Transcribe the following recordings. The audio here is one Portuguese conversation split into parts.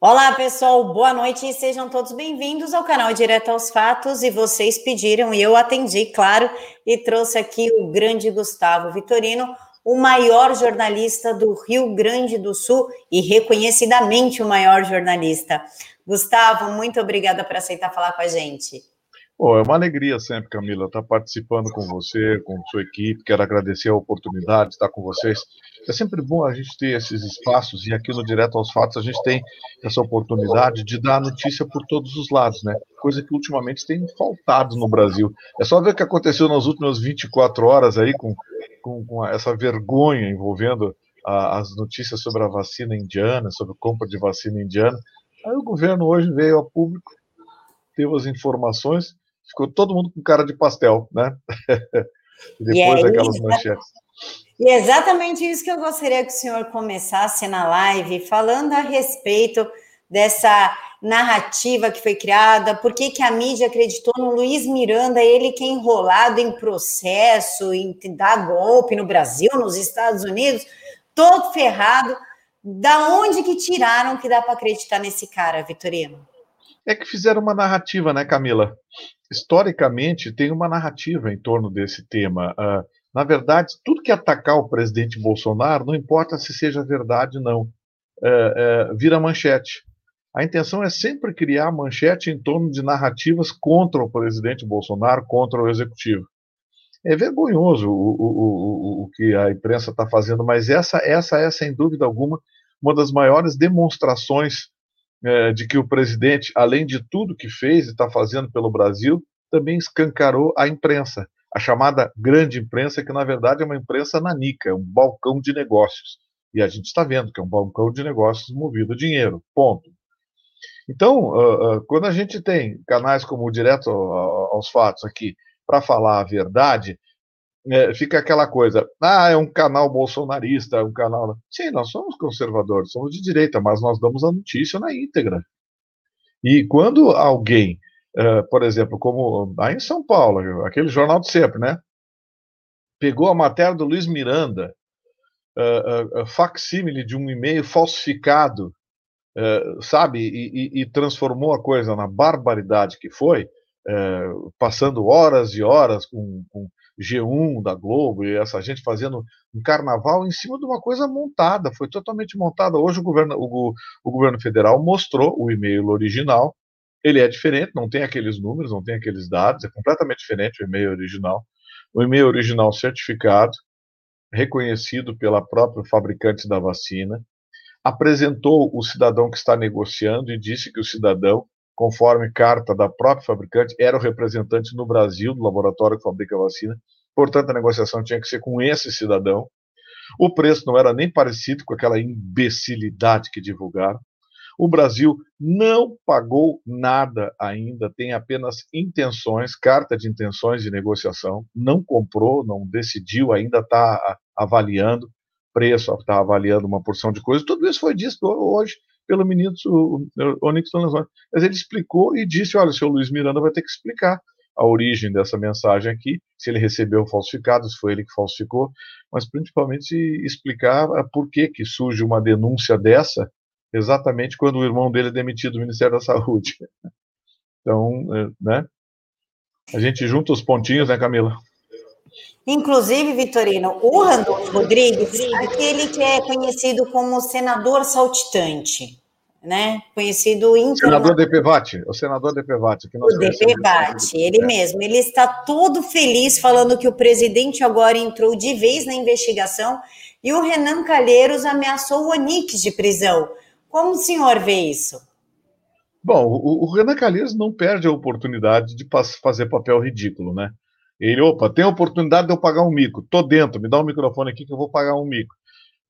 Olá, pessoal, boa noite e sejam todos bem-vindos ao canal Direto aos Fatos. E vocês pediram e eu atendi, claro, e trouxe aqui o grande Gustavo Vitorino, o maior jornalista do Rio Grande do Sul e reconhecidamente o maior jornalista. Gustavo, muito obrigada por aceitar falar com a gente. Oh, é uma alegria sempre, Camila, estar participando com você, com sua equipe. Quero agradecer a oportunidade de estar com vocês. É sempre bom a gente ter esses espaços e aqui no Direto aos Fatos a gente tem essa oportunidade de dar notícia por todos os lados, né? Coisa que ultimamente tem faltado no Brasil. É só ver o que aconteceu nas últimas 24 horas aí com, com, com essa vergonha envolvendo a, as notícias sobre a vacina indiana, sobre a compra de vacina indiana. Aí o governo hoje veio a público, teve as informações ficou todo mundo com cara de pastel, né? Depois é daquelas isso, manchetes. E é exatamente isso que eu gostaria que o senhor começasse na live, falando a respeito dessa narrativa que foi criada, por que, que a mídia acreditou no Luiz Miranda, ele que é enrolado em processo, em dar golpe no Brasil, nos Estados Unidos, todo ferrado. Da onde que tiraram que dá para acreditar nesse cara, Vitorino? É que fizeram uma narrativa, né, Camila? Historicamente, tem uma narrativa em torno desse tema. Uh, na verdade, tudo que atacar o presidente Bolsonaro, não importa se seja verdade ou não, uh, uh, vira manchete. A intenção é sempre criar manchete em torno de narrativas contra o presidente Bolsonaro, contra o executivo. É vergonhoso o, o, o, o que a imprensa está fazendo, mas essa, essa é, sem dúvida alguma, uma das maiores demonstrações é, de que o presidente, além de tudo que fez e está fazendo pelo Brasil, também escancarou a imprensa, a chamada grande imprensa, que na verdade é uma imprensa nanica, é um balcão de negócios. E a gente está vendo que é um balcão de negócios movido a dinheiro. Ponto. Então, uh, uh, quando a gente tem canais como o Direto aos Fatos aqui para falar a verdade, é, fica aquela coisa, ah, é um canal bolsonarista, é um canal. Sim, nós somos conservadores, somos de direita, mas nós damos a notícia na íntegra. E quando alguém, uh, por exemplo, como aí em São Paulo, aquele jornal de sempre, né? Pegou a matéria do Luiz Miranda, uh, uh, facsímile de um e-mail falsificado, sabe, e, e, e, transformou a coisa na barbaridade que foi, passando horas e horas com, com G1 da Globo e essa gente fazendo um carnaval em cima de uma coisa montada, foi totalmente montada. Hoje o governo, o, o governo federal mostrou o e-mail original, ele é diferente, não tem aqueles números, não tem aqueles dados, é completamente diferente o e-mail original. O e-mail original certificado, reconhecido pela própria fabricante da vacina, apresentou o cidadão que está negociando e disse que o cidadão conforme carta da própria fabricante, era o representante no Brasil do laboratório que fabrica a vacina. Portanto, a negociação tinha que ser com esse cidadão. O preço não era nem parecido com aquela imbecilidade que divulgaram. O Brasil não pagou nada ainda, tem apenas intenções, carta de intenções de negociação, não comprou, não decidiu, ainda está avaliando preço, está avaliando uma porção de coisas. Tudo isso foi dito hoje pelo ministro Onyx Lorenzoni. Mas ele explicou e disse: olha, o senhor Luiz Miranda vai ter que explicar a origem dessa mensagem aqui, se ele recebeu falsificado, se foi ele que falsificou, mas principalmente explicar por que, que surge uma denúncia dessa exatamente quando o irmão dele é demitido do Ministério da Saúde. Então, é, né? A gente junta os pontinhos, né, Camila? Inclusive, Vitorino, o Randolfo Rodrigues, aquele que é conhecido como senador saltitante, né? Conhecido Senador Depevati, o senador Depevati. Que nós o Depevati, ele é. mesmo. Ele está todo feliz falando que o presidente agora entrou de vez na investigação e o Renan Calheiros ameaçou o Onix de prisão. Como o senhor vê isso? Bom, o, o Renan Calheiros não perde a oportunidade de fazer papel ridículo, né? Ele, opa, tem a oportunidade de eu pagar um mico. Tô dentro, me dá um microfone aqui que eu vou pagar um mico.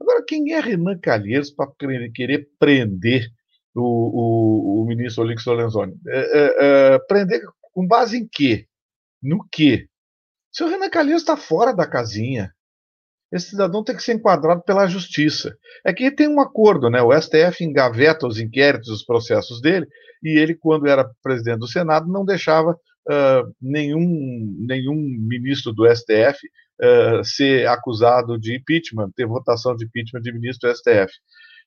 Agora, quem é Renan Calheiros para querer prender o, o, o ministro Olix Lorenzoni? É, é, é, prender com base em quê? No quê? Se o Renan Calheiros está fora da casinha, esse cidadão tem que ser enquadrado pela justiça. É que tem um acordo, né? O STF engaveta os inquéritos, os processos dele, e ele, quando era presidente do Senado, não deixava nenhum, nenhum ministro do STF uh, ser acusado de impeachment, ter votação de impeachment de ministro do STF.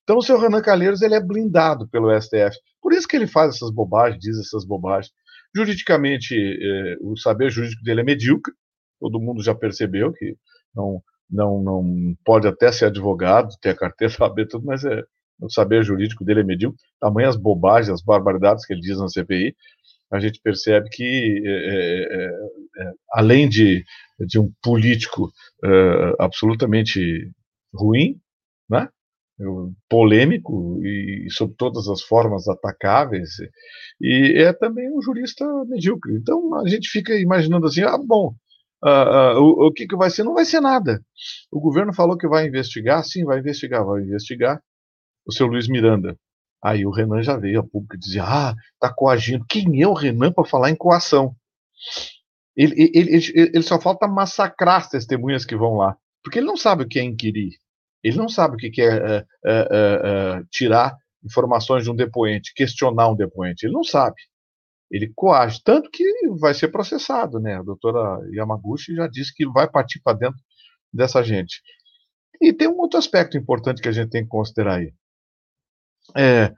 Então o seu Renan Calheiros ele é blindado pelo STF. Por isso que ele faz essas bobagens, diz essas bobagens. Juridicamente, eh, o saber jurídico dele é medíocre, todo mundo já percebeu que não, não, não pode até ser advogado, ter a carteira, saber tudo, mas é, o saber jurídico dele é medíocre. Tamanho as bobagens, as barbaridades que ele diz na CPI, a gente percebe que, é, é, é, além de, de um político é, absolutamente ruim, né? polêmico e, sob todas as formas atacáveis, e é também um jurista medíocre. Então a gente fica imaginando assim: ah, bom, uh, uh, o, o que, que vai ser? Não vai ser nada. O governo falou que vai investigar, sim, vai investigar, vai investigar. O seu Luiz Miranda. Aí o Renan já veio a público e dizia: ah, tá coagindo. Quem é o Renan para falar em coação? Ele, ele, ele, ele, só falta massacrar as testemunhas que vão lá, porque ele não sabe o que é inquirir. Ele não sabe o que é, é, é, tirar informações de um depoente, questionar um depoente. Ele não sabe. Ele coage, tanto que vai ser processado, né? A doutora Yamaguchi já disse que vai partir para dentro dessa gente. E tem um outro aspecto importante que a gente tem que considerar aí. É,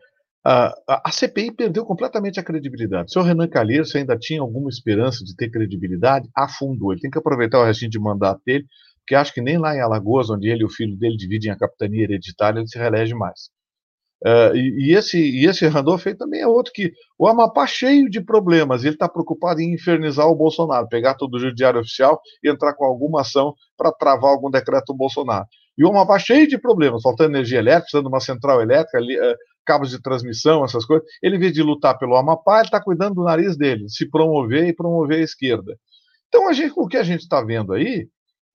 a, a, CPI perdeu completamente a credibilidade. O senhor Renan Calheiros ainda tinha alguma esperança de ter credibilidade, afundou. Ele tem que aproveitar o restinho de mandato dele porque acho que nem lá em Alagoas, onde ele e o filho dele dividem a capitania hereditária, ele se reelege mais. Uh, e, e, esse, e esse Randolph também é outro que o Amapá cheio de problemas, ele está preocupado em infernizar o Bolsonaro, pegar todo o judiciário oficial e entrar com alguma ação para travar algum decreto do Bolsonaro. E o Amapá cheio de problemas, faltando energia elétrica, precisando de uma central elétrica, ali, uh, cabos de transmissão, essas coisas. Ele, em vez de lutar pelo Amapá, ele está cuidando do nariz dele, se promover e promover a esquerda. Então, a gente, o que a gente está vendo aí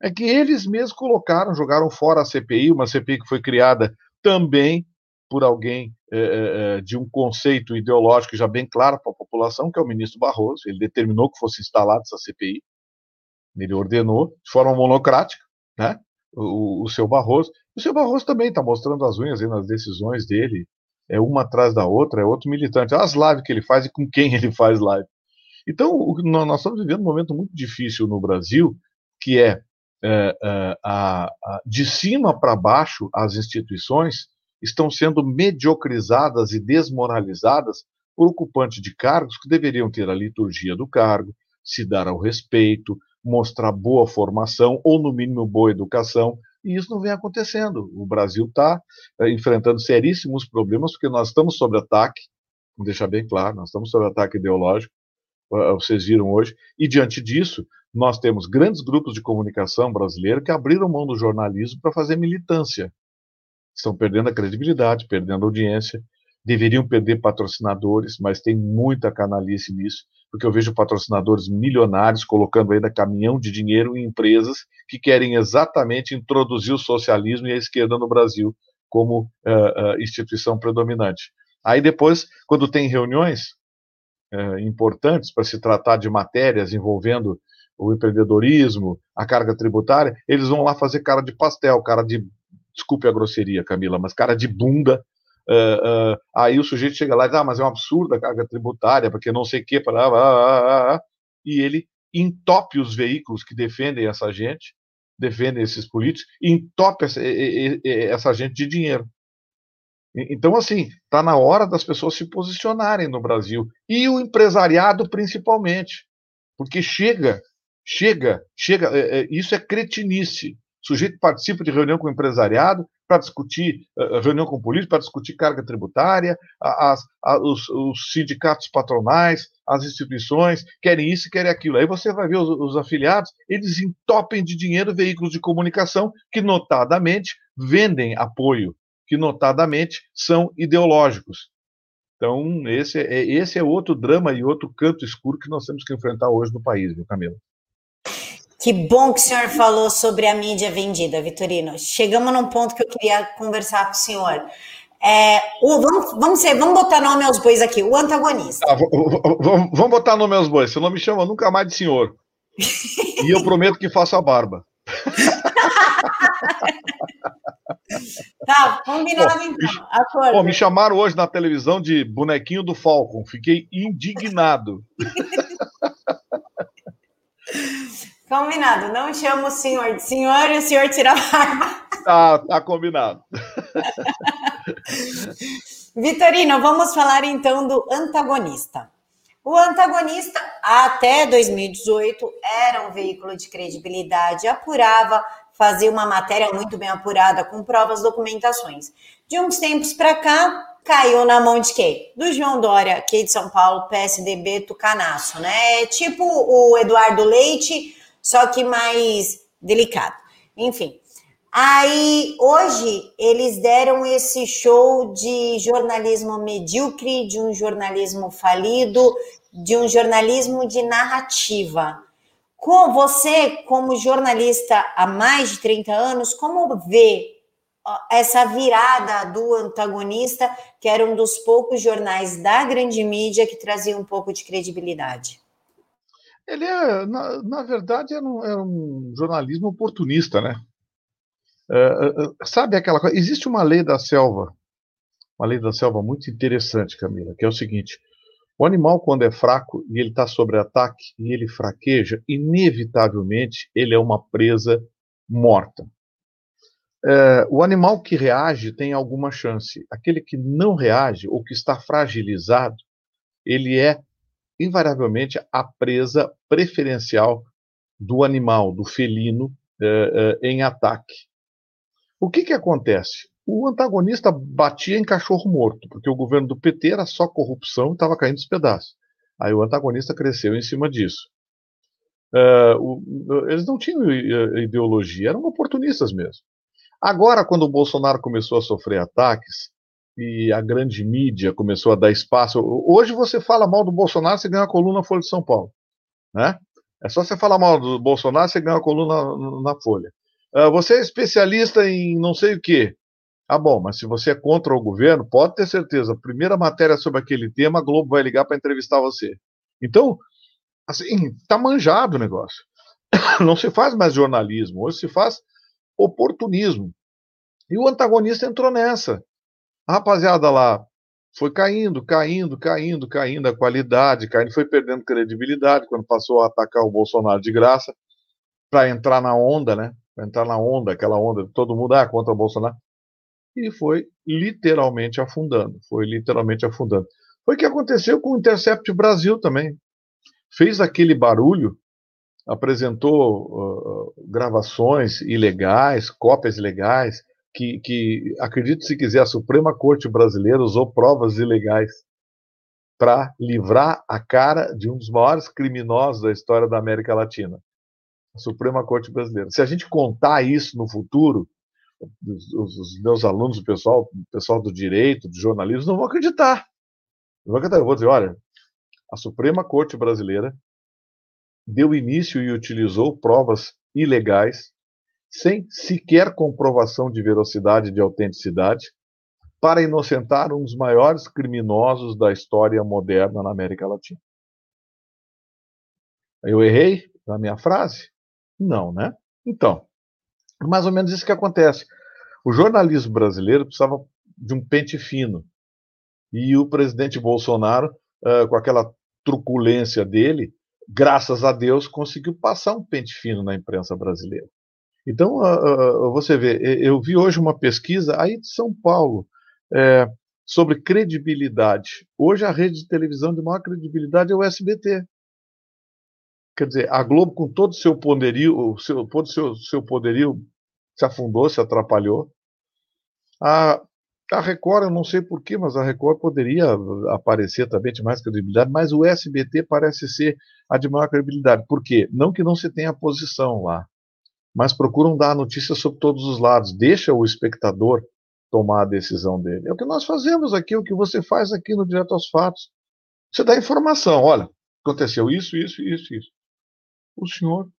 é que eles mesmos colocaram, jogaram fora a CPI, uma CPI que foi criada também por alguém é, de um conceito ideológico já bem claro para a população, que é o ministro Barroso. Ele determinou que fosse instalada essa CPI. Ele ordenou de forma monocrática, né? O, o seu Barroso. O seu Barroso também está mostrando as unhas nas decisões dele, é uma atrás da outra, é outro militante. As lives que ele faz e com quem ele faz live. Então, o, nós estamos vivendo um momento muito difícil no Brasil, que é é, é, a, a, de cima para baixo, as instituições estão sendo mediocrizadas e desmoralizadas por ocupantes de cargos que deveriam ter a liturgia do cargo, se dar ao respeito, mostrar boa formação ou, no mínimo, boa educação. E isso não vem acontecendo. O Brasil está é, enfrentando seríssimos problemas porque nós estamos sob ataque, vou deixar bem claro, nós estamos sob ataque ideológico, vocês viram hoje, e diante disso, nós temos grandes grupos de comunicação brasileiro que abriram mão do jornalismo para fazer militância. Estão perdendo a credibilidade, perdendo a audiência, deveriam perder patrocinadores, mas tem muita canalice nisso, porque eu vejo patrocinadores milionários colocando ainda caminhão de dinheiro em empresas que querem exatamente introduzir o socialismo e a esquerda no Brasil como uh, uh, instituição predominante. Aí depois, quando tem reuniões uh, importantes para se tratar de matérias envolvendo o empreendedorismo, a carga tributária, eles vão lá fazer cara de pastel, cara de. Desculpe a grosseria, Camila, mas cara de bunda. Uh, uh, aí o sujeito chega lá e diz: Ah, mas é um absurdo a carga tributária, porque não sei o que, para. E ele entope os veículos que defendem essa gente, defendem esses políticos, entope essa, essa gente de dinheiro. Então, assim, está na hora das pessoas se posicionarem no Brasil. E o empresariado, principalmente. Porque chega Chega, chega, é, é, isso é cretinice. O sujeito participa de reunião com o empresariado para discutir, uh, reunião com o político para discutir carga tributária, as, a, os, os, sindicatos patronais, as instituições querem isso e querem aquilo. Aí você vai ver os, os afiliados, eles entopem de dinheiro veículos de comunicação que, notadamente, vendem apoio, que, notadamente, são ideológicos. Então, esse é, esse é outro drama e outro canto escuro que nós temos que enfrentar hoje no país, viu, Camila? Que bom que o senhor falou sobre a mídia vendida, Vitorino. Chegamos num ponto que eu queria conversar com o senhor. É, o, vamos, vamos, ser, vamos botar nome aos bois aqui, o antagonista. Ah, vamos, vamos botar nome aos bois, você não me chama nunca mais de senhor. e eu prometo que faço a barba. tá, combinado então. Pô, me chamaram hoje na televisão de bonequinho do Falcon, fiquei indignado. Combinado, não chamo o senhor de senhor e o senhor tira a barba. Tá, tá combinado. Vitorino, vamos falar então do antagonista. O antagonista, até 2018, era um veículo de credibilidade, apurava, fazia uma matéria muito bem apurada, com provas, documentações. De uns tempos para cá, caiu na mão de quem? Do João Dória, aqui de São Paulo, PSDB Tucanaço, né? Tipo o Eduardo Leite, só que mais delicado. Enfim. Aí, hoje, eles deram esse show de jornalismo medíocre, de um jornalismo falido, de um jornalismo de narrativa. Com você, como jornalista há mais de 30 anos, como vê essa virada do antagonista, que era um dos poucos jornais da grande mídia que trazia um pouco de credibilidade? Ele é, na, na verdade, é um, é um, jornalismo oportunista, né? É, é, é, sabe aquela coisa? Existe uma lei da selva, uma lei da selva muito interessante, Camila, que é o seguinte: o animal, quando é fraco e ele está sob ataque e ele fraqueja, inevitavelmente ele é uma presa morta. É, o animal que reage tem alguma chance. Aquele que não reage ou que está fragilizado, ele é invariavelmente a presa preferencial do animal, do felino, é, é, em ataque. O que, que acontece? o antagonista batia em cachorro morto, porque o governo do PT era só corrupção e estava caindo os pedaços. Aí o antagonista cresceu em cima disso. Uh, o, eles não tinham ideologia, eram oportunistas mesmo. Agora, quando o Bolsonaro começou a sofrer ataques e a grande mídia começou a dar espaço, hoje você fala mal do Bolsonaro, você ganha a coluna na Folha de São Paulo, né? É só você falar mal do Bolsonaro, você ganha a coluna na, Folha. Uh, você é especialista em não sei o quê. Ah, bom, mas se você é contra o governo, pode ter certeza, primeira matéria sobre aquele tema, a Globo vai ligar para entrevistar você. Então, assim, tá manjado o negócio. Não se faz mais jornalismo, hoje se faz oportunismo. E o antagonista entrou nessa. A rapaziada lá foi caindo, caindo, caindo, caindo a qualidade, caindo, foi perdendo credibilidade quando passou a atacar o Bolsonaro de graça para entrar na onda, né? Para entrar na onda, aquela onda de todo mundo ah, contra o Bolsonaro e foi literalmente afundando. Foi literalmente afundando. Foi o que aconteceu com o Intercept Brasil também. Fez aquele barulho, apresentou uh, gravações ilegais, cópias ilegais, que, que se quiser, a Suprema Corte Brasileira usou provas ilegais para livrar a cara de um dos maiores criminosos da história da América Latina. A Suprema Corte Brasileira. Se a gente contar isso no futuro, os, os, meus alunos, o pessoal, o pessoal do direito, do jornalismo, não vão acreditar. Não vão acreditar. Eu vou dizer, olha, a Suprema Corte Brasileira deu início e utilizou provas ilegais, sem sequer comprovação de veracidade e de autenticidade, para inocentar um dos maiores criminosos da história moderna na América Latina. Eu errei na minha frase? Não, né? Então, mais ou menos isso que acontece. O jornalismo brasileiro precisava de um pente fino. E o presidente Bolsonaro, com aquela truculência dele, graças a Deus, conseguiu passar um pente fino na imprensa brasileira. Então, uh, uh, você vê, eu vi hoje uma pesquisa aí de São Paulo é, sobre credibilidade. Hoje a rede de televisão de maior credibilidade é o SBT. Quer dizer, a Globo, com todo o seu poderio, o seu, todo seu, seu poderio, se afundou, se atrapalhou. A, a Record, eu não sei porquê, mas a Record poderia aparecer também de mais credibilidade, mas o SBT parece ser a de maior credibilidade. Por quê? Não que não se tenha posição lá, mas procuram dar a notícia sobre todos os lados. Deixa o espectador tomar a decisão dele. É o que nós fazemos aqui, o que você faz aqui no Direto aos Fatos. Você dá informação, olha, aconteceu isso, isso, isso, isso o senhor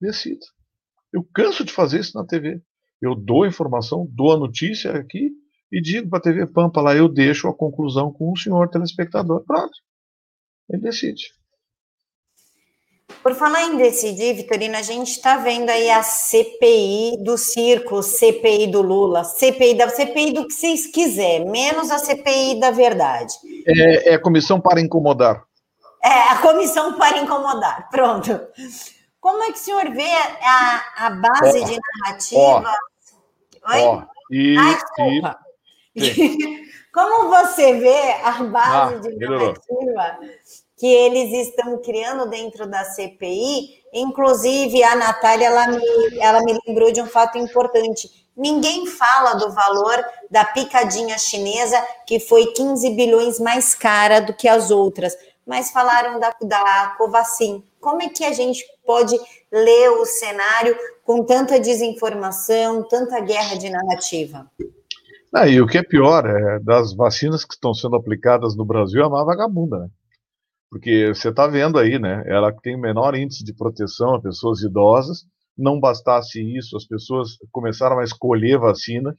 decida. Eu canso de fazer isso na TV. Eu dou a informação, dou a notícia aqui e digo para a TV Pampa lá, eu deixo a conclusão com o senhor telespectador. Pronto. Ele decide. Por falar em decidir, Vitorina, a gente está vendo aí a CPI do circo, CPI do Lula, CPI da CPI do que vocês quiser, menos a CPI da verdade. É, é a comissão para incomodar. É, a comissão para incomodar. Pronto. Como é que o senhor vê a, a base de narrativa? Oi? E, ah, e... Como você vê a base ah, de narrativa que eles estão criando dentro da CPI, inclusive a Natália, ela me, ela me lembrou de um fato importante. Ninguém fala do valor da picadinha chinesa, que foi 15 bilhões mais cara do que as outras, mas falaram da, da Covacin. Como é que a gente pode ler o cenário com tanta desinformação, tanta guerra de narrativa? Ah, e o que é pior, é, das vacinas que estão sendo aplicadas no Brasil, é uma vagabunda, né? Porque você está vendo aí, né? Ela tem menor índice de proteção a pessoas idosas. Não bastasse isso, as pessoas começaram a escolher vacina.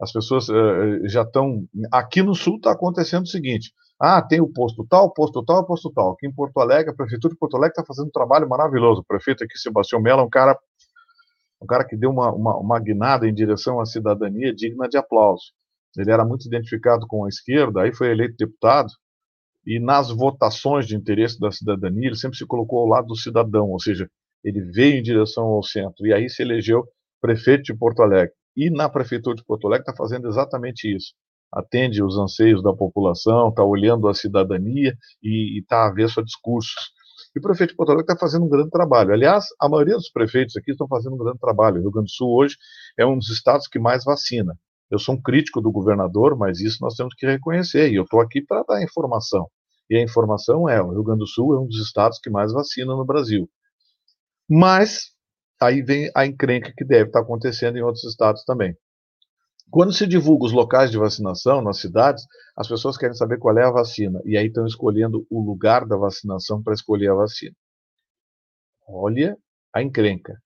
As pessoas uh, já estão. Aqui no Sul está acontecendo o seguinte: ah, tem o posto tal, posto tal, posto tal. Aqui em Porto Alegre, a Prefeitura de Porto Alegre está fazendo um trabalho maravilhoso. O prefeito aqui, Sebastião Mello, é um cara, um cara que deu uma, uma, uma guinada em direção à cidadania digna de aplauso. Ele era muito identificado com a esquerda, aí foi eleito deputado, e nas votações de interesse da cidadania, ele sempre se colocou ao lado do cidadão, ou seja, ele veio em direção ao centro, e aí se elegeu prefeito de Porto Alegre. E na prefeitura de Porto Alegre está fazendo exatamente isso. Atende os anseios da população, está olhando a cidadania e está avesso a discursos. E o prefeito de Porto Alegre está fazendo um grande trabalho. Aliás, a maioria dos prefeitos aqui estão fazendo um grande trabalho. O Rio Grande do Sul hoje é um dos estados que mais vacina. Eu sou um crítico do governador, mas isso nós temos que reconhecer. E eu estou aqui para dar informação. E a informação é: o Rio Grande do Sul é um dos estados que mais vacina no Brasil. Mas aí vem a encrenca que deve estar acontecendo em outros estados também. Quando se divulga os locais de vacinação nas cidades, as pessoas querem saber qual é a vacina e aí estão escolhendo o lugar da vacinação para escolher a vacina. Olha a encrenca.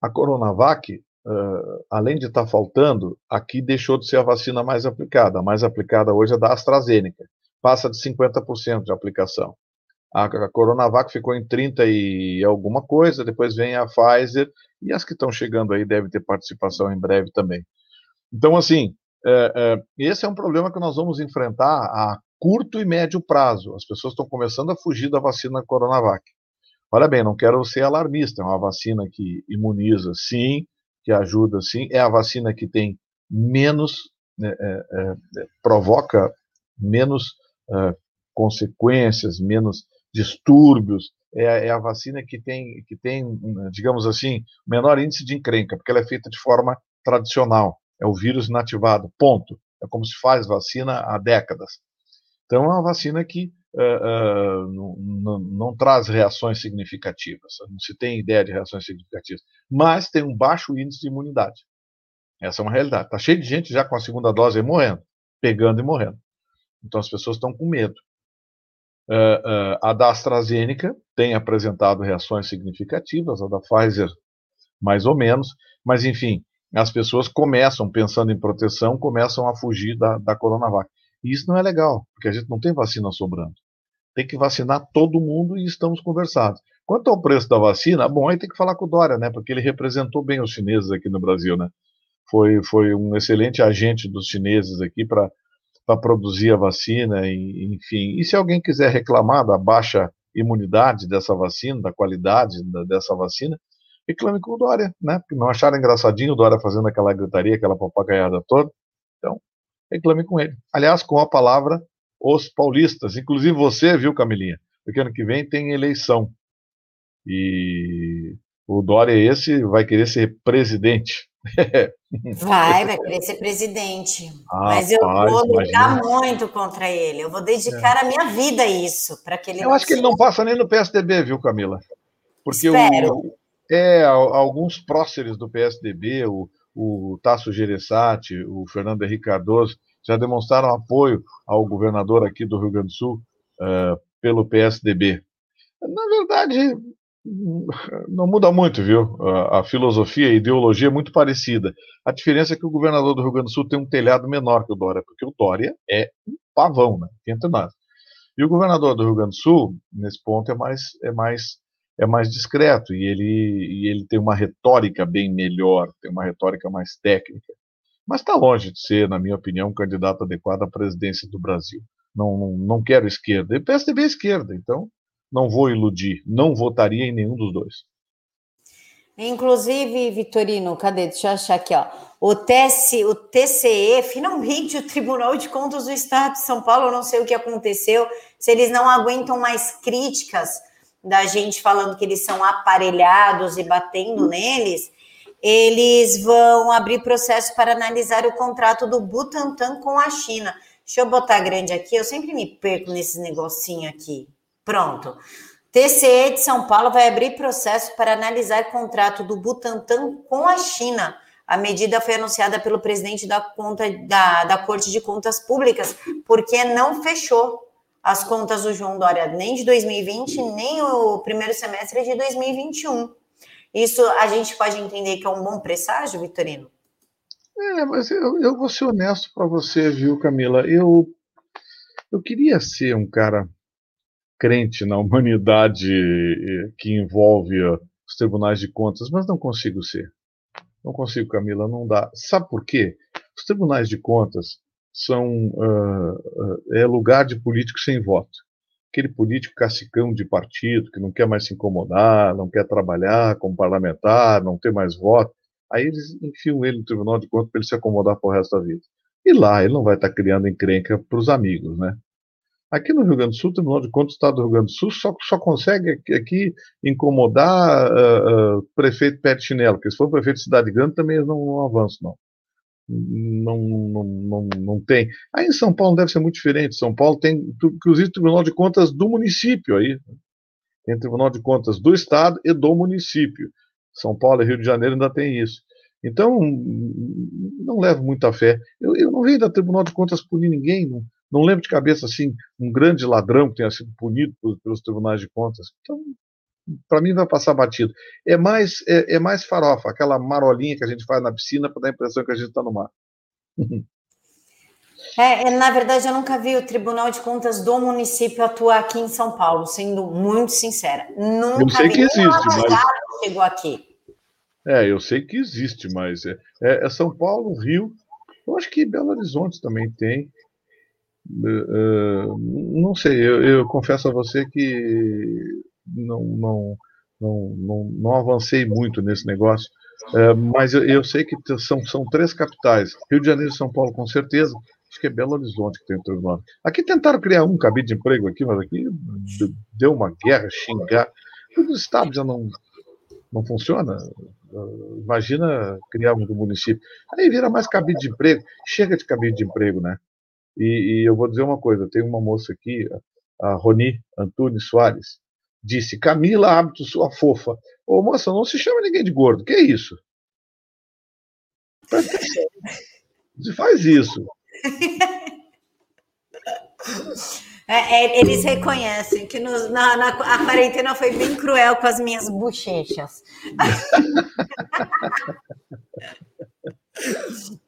A Coronavac uh, além de estar tá faltando, aqui deixou de ser a vacina mais aplicada. A mais aplicada hoje é da AstraZeneca, passa de 50% de aplicação. A, a Coronavac ficou em 30 e alguma coisa, depois vem a Pfizer, e as que estão chegando aí devem ter participação em breve também. Então, assim, é, é, esse é um problema que nós vamos enfrentar a curto e médio prazo. As pessoas estão começando a fugir da vacina Coronavac. Olha bem, não quero ser alarmista, é uma vacina que imuniza, sim, que ajuda, sim. É a vacina que tem menos, né, é, é, é provoca menos é, consequências, menos distúrbios. É, é, a vacina que tem, que tem, digamos assim, menor índice de encrenca, porque ela é feita de forma tradicional. É o vírus inativado, ponto. É como se faz vacina há décadas. Então, é uma vacina que uh, não, não, traz reações significativas, não se tem ideia de reações significativas, mas tem um baixo índice de imunidade. Essa é uma realidade. Está cheio de gente já com a segunda dose morrendo, pegando e morrendo. Então as pessoas estão com medo. Uh, a da AstraZeneca tem apresentado reações significativas, a da Pfizer mais ou menos, mas enfim, as pessoas começam, pensando em proteção, começam a fugir da, da Coronavac. E isso não é legal, porque a gente não tem vacina sobrando tem que vacinar todo mundo e estamos conversados. Quanto ao preço da vacina, bom, aí tem que falar com o Dória, né? Porque ele representou bem os chineses aqui no Brasil, né? Foi, foi um excelente agente dos chineses aqui para produzir a vacina, e, enfim. E se alguém quiser reclamar da baixa imunidade dessa vacina, da qualidade da, dessa vacina, reclame com o Dória, né? Porque não acharam engraçadinho o Dória fazendo aquela gritaria, aquela papagaiada toda. Então, reclame com ele. Aliás, com a palavra os paulistas, inclusive você, viu, Camilinha? Porque ano que vem tem eleição. E o Dória esse vai querer ser presidente. vai, vai querer ser presidente. Ah, Mas eu vou lutar muito contra ele. Eu vou dedicar é. a minha vida a isso, para que ele. Eu acho que ele não passa nem no PSDB, viu, Camila? Porque o, é, alguns próceres do PSDB, o, o Tasso Gereissati, o Fernando Henrique Cardoso, já demonstraram apoio ao governador aqui do Rio Grande do Sul uh, pelo PSDB. Na verdade, não muda muito, viu? A, filosofia, a ideologia é muito parecida. A diferença é que o governador do Rio Grande do Sul tem um telhado menor que o Dória, porque o Dória é um pavão, né? Entre nós. E o governador do Rio Grande do Sul, nesse ponto, é mais, é mais, é mais discreto e ele, e ele tem uma retórica bem melhor, tem uma retórica mais técnica mas está longe de ser, na minha opinião, um candidato adequado à presidência do Brasil. Não, não, não quero esquerda. E PSDB é esquerda, então não vou iludir. Não votaria em nenhum dos dois. Inclusive, Vitorino, cadê? Deixa eu achar aqui, ó. o, o TCE, finalmente o Tribunal de Contas do Estado de São Paulo, não sei o que aconteceu, se eles não aguentam mais críticas da gente falando que eles são aparelhados e batendo neles, eles vão abrir processo para analisar o contrato do Butantan com a China. Deixa eu botar grande aqui, eu sempre me perco nesses negocinho aqui. Pronto. TCE de São Paulo vai abrir processo para analisar contrato do Butantan com a China. A medida foi anunciada pelo presidente da, conta, da, da Corte de Contas Públicas, porque não fechou as contas do João Dória nem de 2020, nem o primeiro semestre de 2021. Isso a gente pode entender que é um bom presságio, Vitorino? É, mas eu, eu vou ser honesto para você, viu, Camila? Eu, eu queria ser um cara crente na humanidade que envolve os tribunais de contas, mas não consigo ser. Não consigo, Camila, não dá. Sabe por quê? Os tribunais de contas são uh, uh, é lugar de político sem voto. Aquele político cacicão de partido que não quer mais se incomodar, não quer trabalhar como parlamentar, não ter mais voto. Aí eles enfiam ele no tribunal de contas para ele se acomodar para o resto da vida. E lá ele não vai estar tá criando encrenca para os amigos, né? Aqui no Rio Grande do Sul, o Tribunal de Contas do Estado do Rio Grande do Sul só, só consegue aqui, aqui incomodar uh, uh, prefeito pé chinelo, porque se for prefeito de cidade grande também não, não avançam, não. Não, não, não, não tem. Aí em São Paulo deve ser muito diferente. São Paulo tem, inclusive, Tribunal de Contas do município aí. Tem Tribunal de Contas do Estado e do município. São Paulo e Rio de Janeiro ainda tem isso. Então, não levo muita fé. Eu, eu não venho da Tribunal de Contas punir ninguém. Não, não lembro de cabeça assim um grande ladrão que tenha sido punido pelos tribunais de contas. Então, para mim vai passar batido. É mais é, é, mais farofa, aquela marolinha que a gente faz na piscina para dar a impressão que a gente está no mar. É, é, na verdade, eu nunca vi o Tribunal de Contas do município atuar aqui em São Paulo, sendo muito sincera. Nunca eu sei vi que existe, mas... chegou aqui. É, eu sei que existe, mas é, é, é São Paulo, Rio. Eu acho que Belo Horizonte também tem. Uh, não sei, eu, eu, confesso a você que não, não, não, não, não avancei muito nesse negócio, uh, mas eu, eu, sei que são, são três capitais, Rio de Janeiro e São Paulo com certeza, acho que é Belo Horizonte que tem o tribunal. Aqui tentaram criar um cabide de emprego aqui, mas aqui deu uma guerra, xingar, todo o estado já não, não funciona, imagina criar um do município, aí vira mais cabide de emprego, chega de cabide de emprego, né? E, e, eu vou dizer uma coisa: tem uma moça aqui, a Roni Antunes Soares, disse: Camila hábito sua fofa. Ô moça, não se chama ninguém de gordo, que é isso? Você faz isso. É, é, eles reconhecem que nos, na, na, a quarentena foi bem cruel com as minhas bochechas.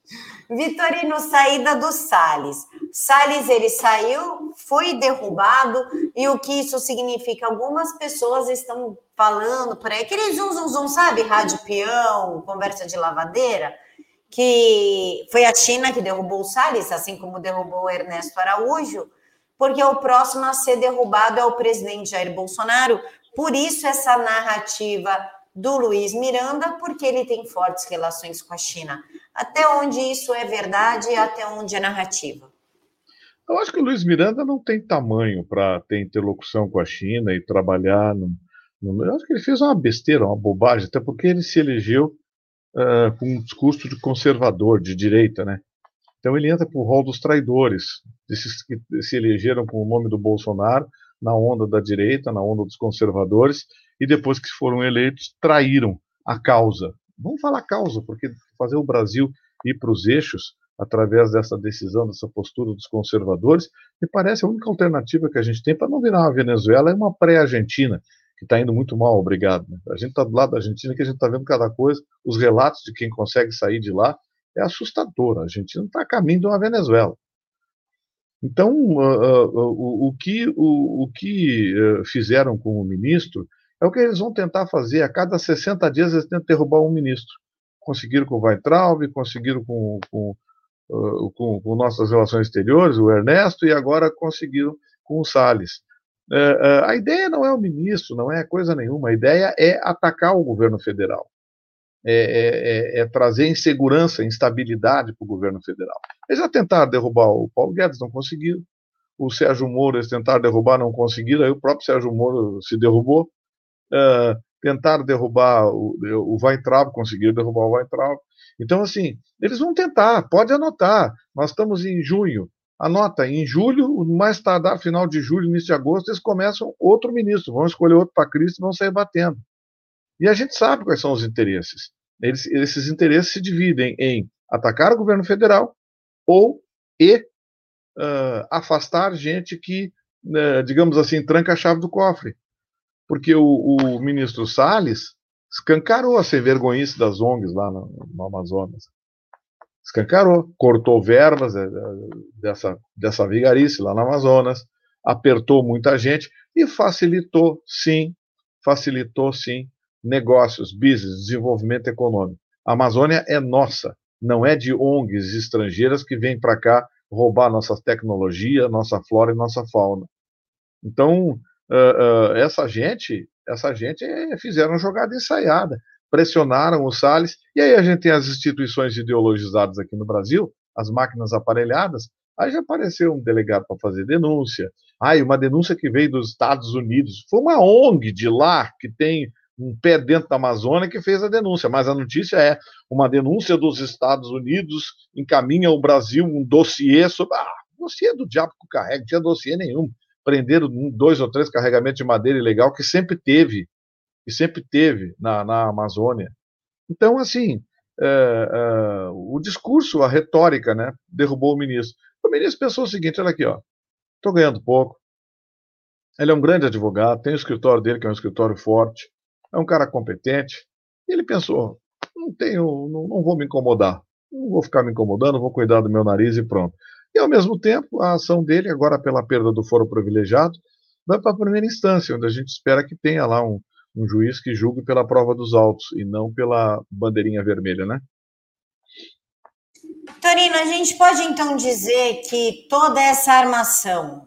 Vitorino, saída do Salles. Salles, ele saiu, foi derrubado, e o que isso significa? Algumas pessoas estão falando por aí, aquele zum, zum, zum, sabe? Rádio peão, conversa de lavadeira, que foi a China que derrubou o Salles, assim como derrubou o Ernesto Araújo, porque o próximo a ser derrubado é o presidente Jair Bolsonaro. Por isso, essa narrativa do Luiz Miranda, porque ele tem fortes relações com a China. Até onde isso é verdade e até onde é narrativa? Eu acho que o Luiz Miranda não tem tamanho para ter interlocução com a China e trabalhar. No, no, eu acho que ele fez uma besteira, uma bobagem, até porque ele se elegeu uh, com um discurso de conservador, de direita, né? Então ele entra para o rol dos traidores, desses que se elegeram com o nome do Bolsonaro, na onda da direita, na onda dos conservadores, e depois que foram eleitos, traíram a causa. Vamos falar causa, porque fazer o Brasil ir para os eixos através dessa decisão, dessa postura dos conservadores, me parece a única alternativa que a gente tem para não virar uma Venezuela é uma pré-Argentina, que está indo muito mal, obrigado. Né? A gente está do lado da Argentina, que a gente está vendo cada coisa, os relatos de quem consegue sair de lá é assustador. A Argentina está a caminho de uma Venezuela. Então, uh, uh, uh, o, que, o, que eh, fizeram com o ministro é o que eles vão tentar fazer. A cada 60 dias eles tentam derrubar um ministro. Conseguiram com o Weintraub, conseguiram com, com, com, com, nossas relações exteriores, o Ernesto, e agora conseguiram com o Salles. Uh, uh, a ideia não é o ministro, não é coisa nenhuma. A ideia é atacar o governo federal. É, é, é trazer insegurança, instabilidade para o governo federal. Eles já tentaram derrubar o Paulo Guedes, não conseguiram. O Sérgio Moro, eles tentaram derrubar, não conseguiram. Aí o próprio Sérgio Moro se derrubou. Uh, tentaram derrubar o, o Weintraub, conseguiram derrubar o Weintraub. Então, assim, eles vão tentar, pode anotar. Nós estamos em junho. Anota, em julho, mais tardar, final de julho, início de agosto, eles começam outro ministro, vão escolher outro para Cristo e vão sair batendo. E a gente sabe quais são os interesses. Eles, esses interesses se dividem em atacar o governo federal ou e uh, afastar gente que, uh, digamos assim, tranca a chave do cofre. Porque o, o ministro Salles escancarou a sem vergonhice das ONGs lá no, no Amazonas. Escancarou, cortou verbas eh, dessa, dessa vigarice lá no Amazonas, apertou muita gente e facilitou, sim, facilitou, sim, negócios, business, desenvolvimento econômico. A Amazônia é nossa, não é de ONGs estrangeiras que vêm para cá roubar nossa tecnologia, nossa flora e nossa fauna. Então, uh, uh, essa gente essa gente fizeram jogada ensaiada, pressionaram o Salles, e aí a gente tem as instituições ideologizadas aqui no Brasil, as máquinas aparelhadas, aí já apareceu um delegado para fazer denúncia, aí uma denúncia que veio dos Estados Unidos, foi uma ONG de lá que tem um pé dentro da Amazônia que fez a denúncia, mas a notícia é uma denúncia dos Estados Unidos encaminha ao Brasil um dossiê sobre. Ah, dossiê do diabo que carrega, não tinha dossiê nenhum prenderam dois ou três carregamentos de madeira ilegal que sempre teve, que sempre teve na, na Amazônia. Então, assim, é, é, o discurso, a retórica, né, derrubou o ministro. O ministro pensou o seguinte: olha aqui, ó, estou ganhando pouco. Ele é um grande advogado, tem o escritório dele, que é um escritório forte, é um cara competente. E ele pensou: não tenho, não, não vou me incomodar, não vou ficar me incomodando, vou cuidar do meu nariz e pronto. E, ao mesmo tempo, a ação dele, agora pela perda do foro privilegiado, vai para a primeira instância, onde a gente espera que tenha lá um, um juiz que julgue pela prova dos autos e não pela bandeirinha vermelha, né? Torino, a gente pode então dizer que toda essa armação,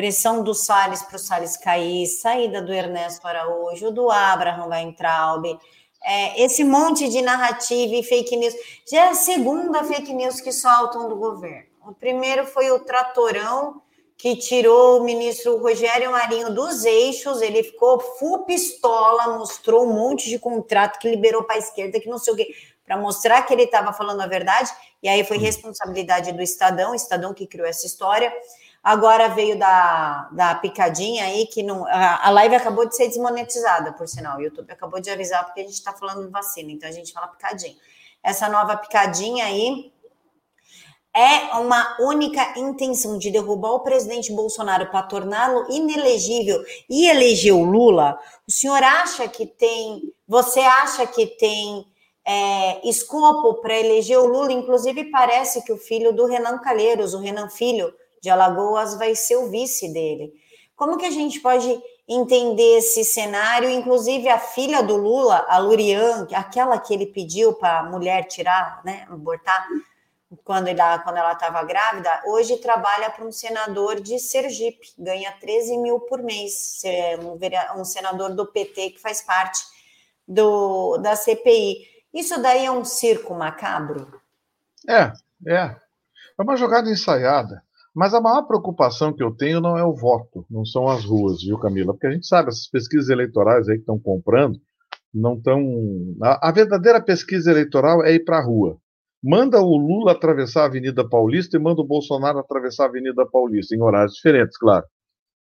pressão do Salles para o Salles cair, saída do Ernesto Araújo, do Abraham Weintraub, é, esse monte de narrativa e fake news, já é a segunda fake news que soltam do governo. O primeiro foi o tratorão que tirou o ministro Rogério Marinho dos eixos, ele ficou full pistola, mostrou um monte de contrato que liberou para a esquerda, que não sei o quê, para mostrar que ele estava falando a verdade, e aí foi responsabilidade do Estadão, Estadão que criou essa história. Agora veio da, da picadinha aí, que não, a, a live acabou de ser desmonetizada, por sinal. O YouTube acabou de avisar, porque a gente está falando de vacina, então a gente fala picadinha. Essa nova picadinha aí é uma única intenção de derrubar o presidente Bolsonaro para torná-lo inelegível e eleger o Lula, o senhor acha que tem, você acha que tem é, escopo para eleger o Lula? Inclusive, parece que o filho do Renan Calheiros, o Renan Filho de Alagoas, vai ser o vice dele. Como que a gente pode entender esse cenário? Inclusive, a filha do Lula, a Lurian, aquela que ele pediu para a mulher tirar, né, abortar, quando ela quando ela estava grávida, hoje trabalha para um senador de Sergipe, ganha 13 mil por mês, um, senador do PT que faz parte do, da CPI. Isso daí é um circo macabro? É, é. É uma jogada ensaiada. Mas a maior preocupação que eu tenho não é o voto, não são as ruas, viu, Camila? Porque a gente sabe, essas pesquisas eleitorais aí que estão comprando, não estão. A, a verdadeira pesquisa eleitoral é ir para a rua manda o Lula atravessar a Avenida Paulista e manda o Bolsonaro atravessar a Avenida Paulista, em horários diferentes, claro.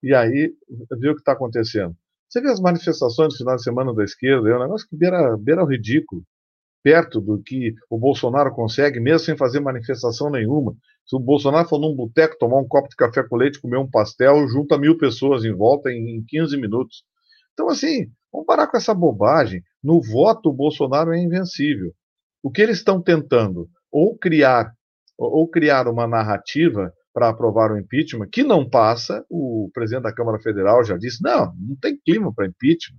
E aí, vê o que está acontecendo. Você vê as manifestações no final de semana da esquerda, é um negócio que beira, beira o ridículo, perto do que o Bolsonaro consegue, mesmo sem fazer manifestação nenhuma. Se o Bolsonaro for num boteco tomar um copo de café com leite, comer um pastel, junta mil pessoas em volta em 15 minutos. Então, assim, vamos parar com essa bobagem. No voto, o Bolsonaro é invencível. O que eles estão tentando? Ou criar, ou criar uma narrativa para aprovar o impeachment, que não passa, o presidente da Câmara Federal já disse, não, não tem clima para impeachment.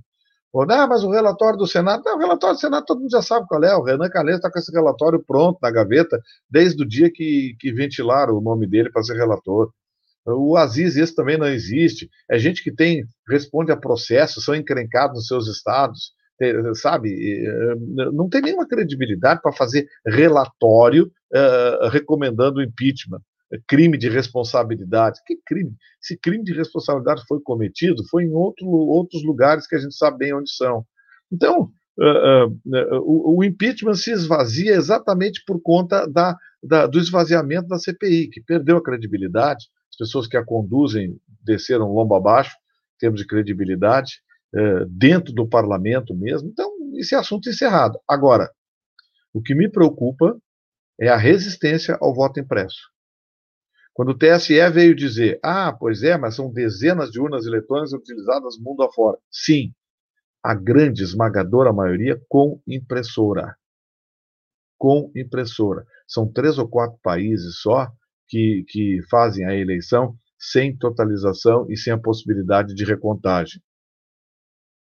Ou, não, mas o relatório do Senado, não, o relatório do Senado todo mundo já sabe qual é, o Renan Calheiros está com esse relatório pronto na gaveta, desde o dia que, que ventilaram o nome dele para ser relator. O Aziz, esse também não existe. É gente que tem, responde a processos, são encrencados nos seus estados, sabe, não tem nenhuma credibilidade para fazer relatório uh, recomendando impeachment crime de responsabilidade. Que crime? Se crime de responsabilidade foi cometido, foi em outro, outros lugares que a gente sabe bem onde são. Então, uh, uh, uh, o, impeachment se esvazia exatamente por conta da, da, do esvaziamento da CPI, que perdeu a credibilidade. As pessoas que a conduzem desceram lombo abaixo, em termos de credibilidade, dentro do parlamento mesmo. Então, esse assunto encerrado. Agora, o que me preocupa é a resistência ao voto impresso. Quando o TSE veio dizer, ah, pois é, mas são dezenas de urnas eletrônicas utilizadas mundo afora. Sim, a grande, esmagadora maioria com impressora. Com impressora. São três ou quatro países só que, que fazem a eleição sem totalização e sem a possibilidade de recontagem.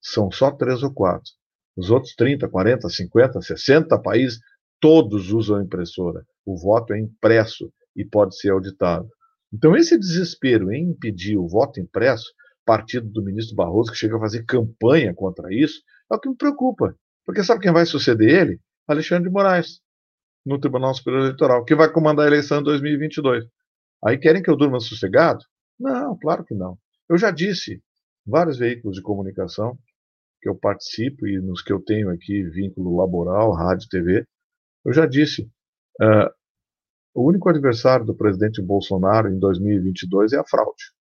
São só três ou quatro. Os outros 30, 40, 50, 60 países, todos usam impressora. O voto é impresso e pode ser auditado. Então, esse desespero em impedir o voto impresso, partido do ministro Barroso, que chega a fazer campanha contra isso, é o que me preocupa. Porque sabe quem vai suceder ele? Alexandre de Moraes, no Tribunal Superior Eleitoral, que vai comandar a eleição em 2022. Aí querem que eu durma sossegado? Não, claro que não. Eu já disse, vários veículos de comunicação que eu participo e nos que eu tenho aqui vínculo laboral, rádio, TV, eu já disse, uh, o único adversário do presidente Bolsonaro em 2022 é a fraude.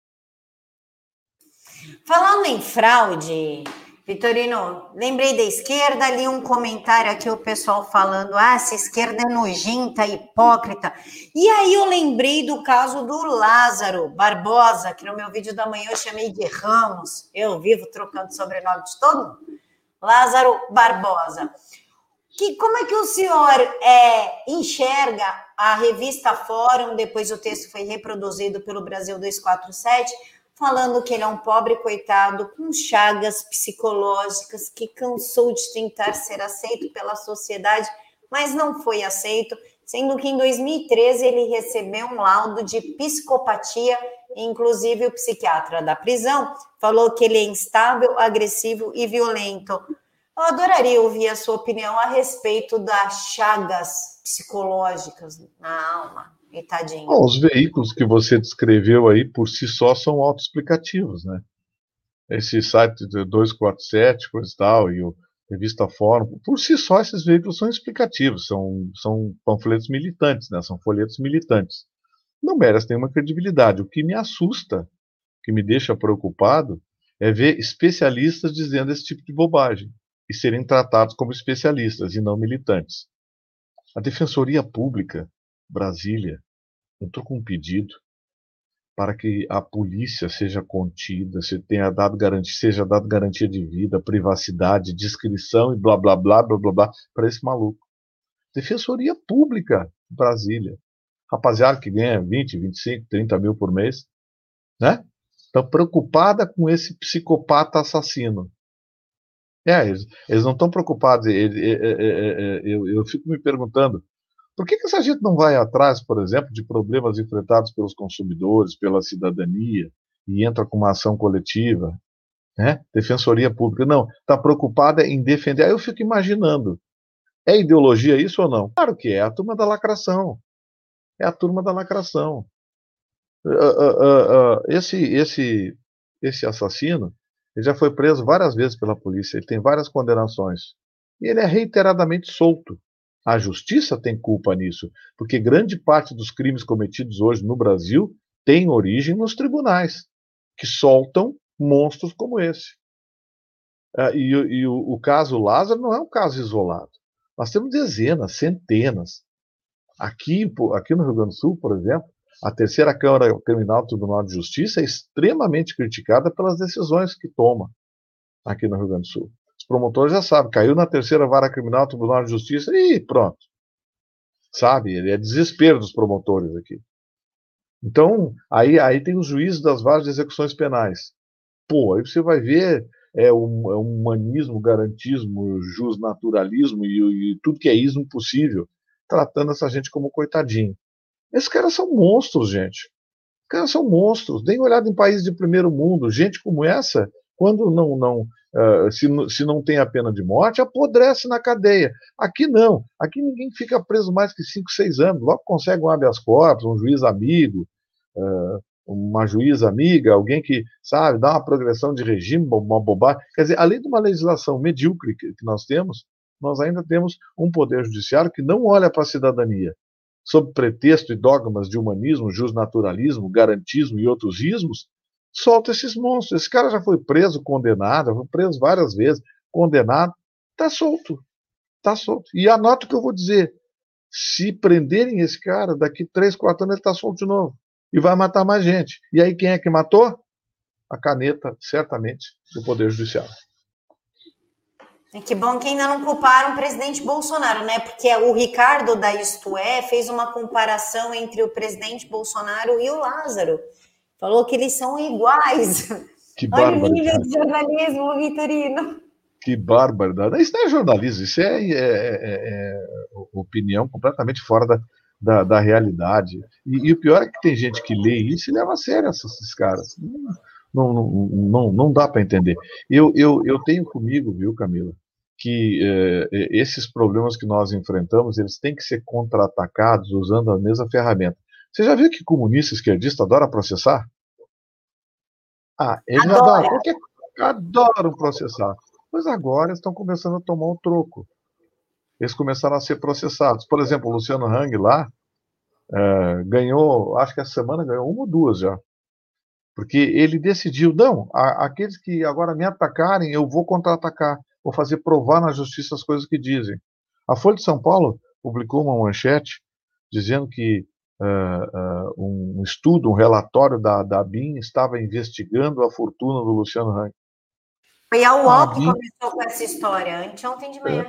Falando em fraude, Vitorino, lembrei da esquerda, ali um comentário aqui, o pessoal falando, ah, essa esquerda é nojenta, hipócrita. E aí eu lembrei do caso do Lázaro Barbosa, que no meu vídeo da manhã eu chamei de Ramos, eu vivo trocando sobrenome de todo mundo. Lázaro Barbosa. Que, como é que o senhor é, enxerga a revista Fórum, depois o texto foi reproduzido pelo Brasil 247, falando que ele é um pobre coitado com chagas psicológicas que cansou de tentar ser aceito pela sociedade, mas não foi aceito, sendo que em 2013 ele recebeu um laudo de psicopatia, inclusive o psiquiatra da prisão falou que ele é instável, agressivo e violento. Eu adoraria ouvir a sua opinião a respeito das chagas psicológicas na alma. E tadinho. Bom, os veículos que você descreveu aí por si só são autoexplicativos, né? Esse site de 247, coisa e tal, e o Revista Fórum, por si só esses veículos são explicativos, são, são panfletos militantes, né? São folhetos militantes. Não merecem nenhuma credibilidade. O que me assusta, o que me deixa preocupado, é ver especialistas dizendo esse tipo de bobagem e serem tratados como especialistas e não militantes. A Defensoria Pública Brasília entrou com um pedido para que a polícia seja contida, se tenha dado garantia, seja dado garantia de vida, privacidade, discrição e blá blá blá blá blá, blá para esse maluco. Defensoria Pública Brasília. Rapaziada que ganha 20, 25, 30 mil por mês, né? Está preocupada com esse psicopata assassino. É, eles, eles não estão preocupados. Ele, é, é, é, eu, eu fico me perguntando por que, que essa gente não vai atrás, por exemplo, de problemas enfrentados pelos consumidores, pela cidadania, e entra com uma ação coletiva? Né? Defensoria Pública. Não, está preocupada em defender. Aí eu fico imaginando. É ideologia isso ou não? Claro que é. A turma da lacração. É a turma da lacração. Uh, uh, uh, esse, esse, esse assassino ele já foi preso várias vezes pela polícia, ele tem várias condenações. E ele é reiteradamente solto. A justiça tem culpa nisso, porque grande parte dos crimes cometidos hoje no Brasil tem origem nos tribunais, que soltam monstros como esse. Ah, e, e o, o, caso Lázaro não é um caso isolado. Nós temos dezenas, centenas. Aqui, aqui no Rio Grande do Sul, por exemplo, a terceira Câmara Criminal do Tribunal de Justiça é extremamente criticada pelas decisões que toma aqui no Rio Grande do Sul. Os promotores já sabem, caiu na terceira vara criminal do Tribunal de Justiça e pronto. Sabe? Ele é desespero dos promotores aqui. Então, aí, aí tem os juízes das varas de execuções penais. Pô, aí você vai ver é um, é um humanismo, garantismo, justnaturalismo e, e tudo que é ismo possível, tratando essa gente como coitadinho. Esses caras são monstros, gente. Os caras são monstros. Deem olhada em países de primeiro mundo. Gente como essa, quando não, não, uh, se, se não tem a pena de morte, apodrece na cadeia. Aqui não. Aqui ninguém fica preso mais que 5, 6 anos. Logo consegue um habeas corpus, um juiz amigo, uh, uma juíza amiga, alguém que, sabe, dá uma progressão de regime, uma bobagem. Quer dizer, além de uma legislação medíocre que nós temos, nós ainda temos um poder judiciário que não olha para a cidadania. Sob pretexto e dogmas de humanismo, justnaturalismo, garantismo e outros ismos, solta esses monstros. Esse cara já foi preso, condenado, foi preso várias vezes, condenado, está solto. Está solto. E anota o que eu vou dizer. Se prenderem esse cara, daqui três, quatro anos ele está solto de novo e vai matar mais gente. E aí quem é que matou? A caneta, certamente, do Poder Judiciário. Que bom que ainda não culparam o presidente Bolsonaro, né? Porque o Ricardo da Isto É fez uma comparação entre o presidente Bolsonaro e o Lázaro. Falou que eles são iguais. Que Olha o nível de jornalismo, Vitorino. Que barbaridade. Isso não é jornalismo, isso é, é, é, é opinião completamente fora da, da, da realidade. E, e, o pior é que tem gente que lê isso e leva a sério esses, esses caras. Não, não, não, não dá para entender. Eu, eu, eu tenho comigo, viu, Camila, que eh, esses problemas que nós enfrentamos, eles têm que ser contra-atacados usando a mesma ferramenta. Você já viu que comunista esquerdista adora processar? Ah, eles adoram. Porque adoram processar. Mas agora estão começando a tomar o troco eles começaram a ser processados. Por exemplo, o Luciano Hang lá é, ganhou, acho que essa semana ganhou uma ou duas já. Porque ele decidiu, não, a, aqueles que agora me atacarem, eu vou contra-atacar, vou fazer provar na justiça as coisas que dizem. A Folha de São Paulo publicou uma manchete dizendo que uh, uh, um estudo, um relatório da, da BIM estava investigando a fortuna do Luciano Hang. Foi a UOL que começou com essa história, anteontem de manhã.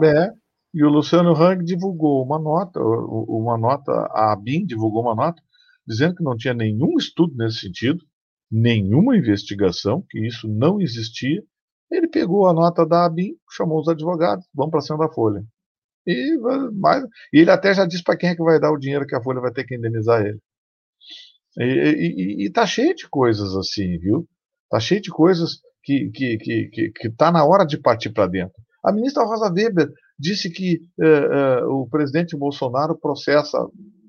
É. É, e o Luciano Hang divulgou uma nota, uma nota, a ABIN divulgou uma nota, dizendo que não tinha nenhum estudo nesse sentido, nenhuma investigação, que isso não existia. Ele pegou a nota da ABIN, chamou os advogados, vamos para cima da Folha. E, mas, e ele até já disse para quem é que vai dar o dinheiro que a Folha vai ter que indenizar ele. E, e, e tá cheio de coisas assim, viu? Tá cheio de coisas que, que, que, que, que tá na hora de partir para dentro. A ministra Rosa Weber disse que eh, eh, o presidente Bolsonaro processa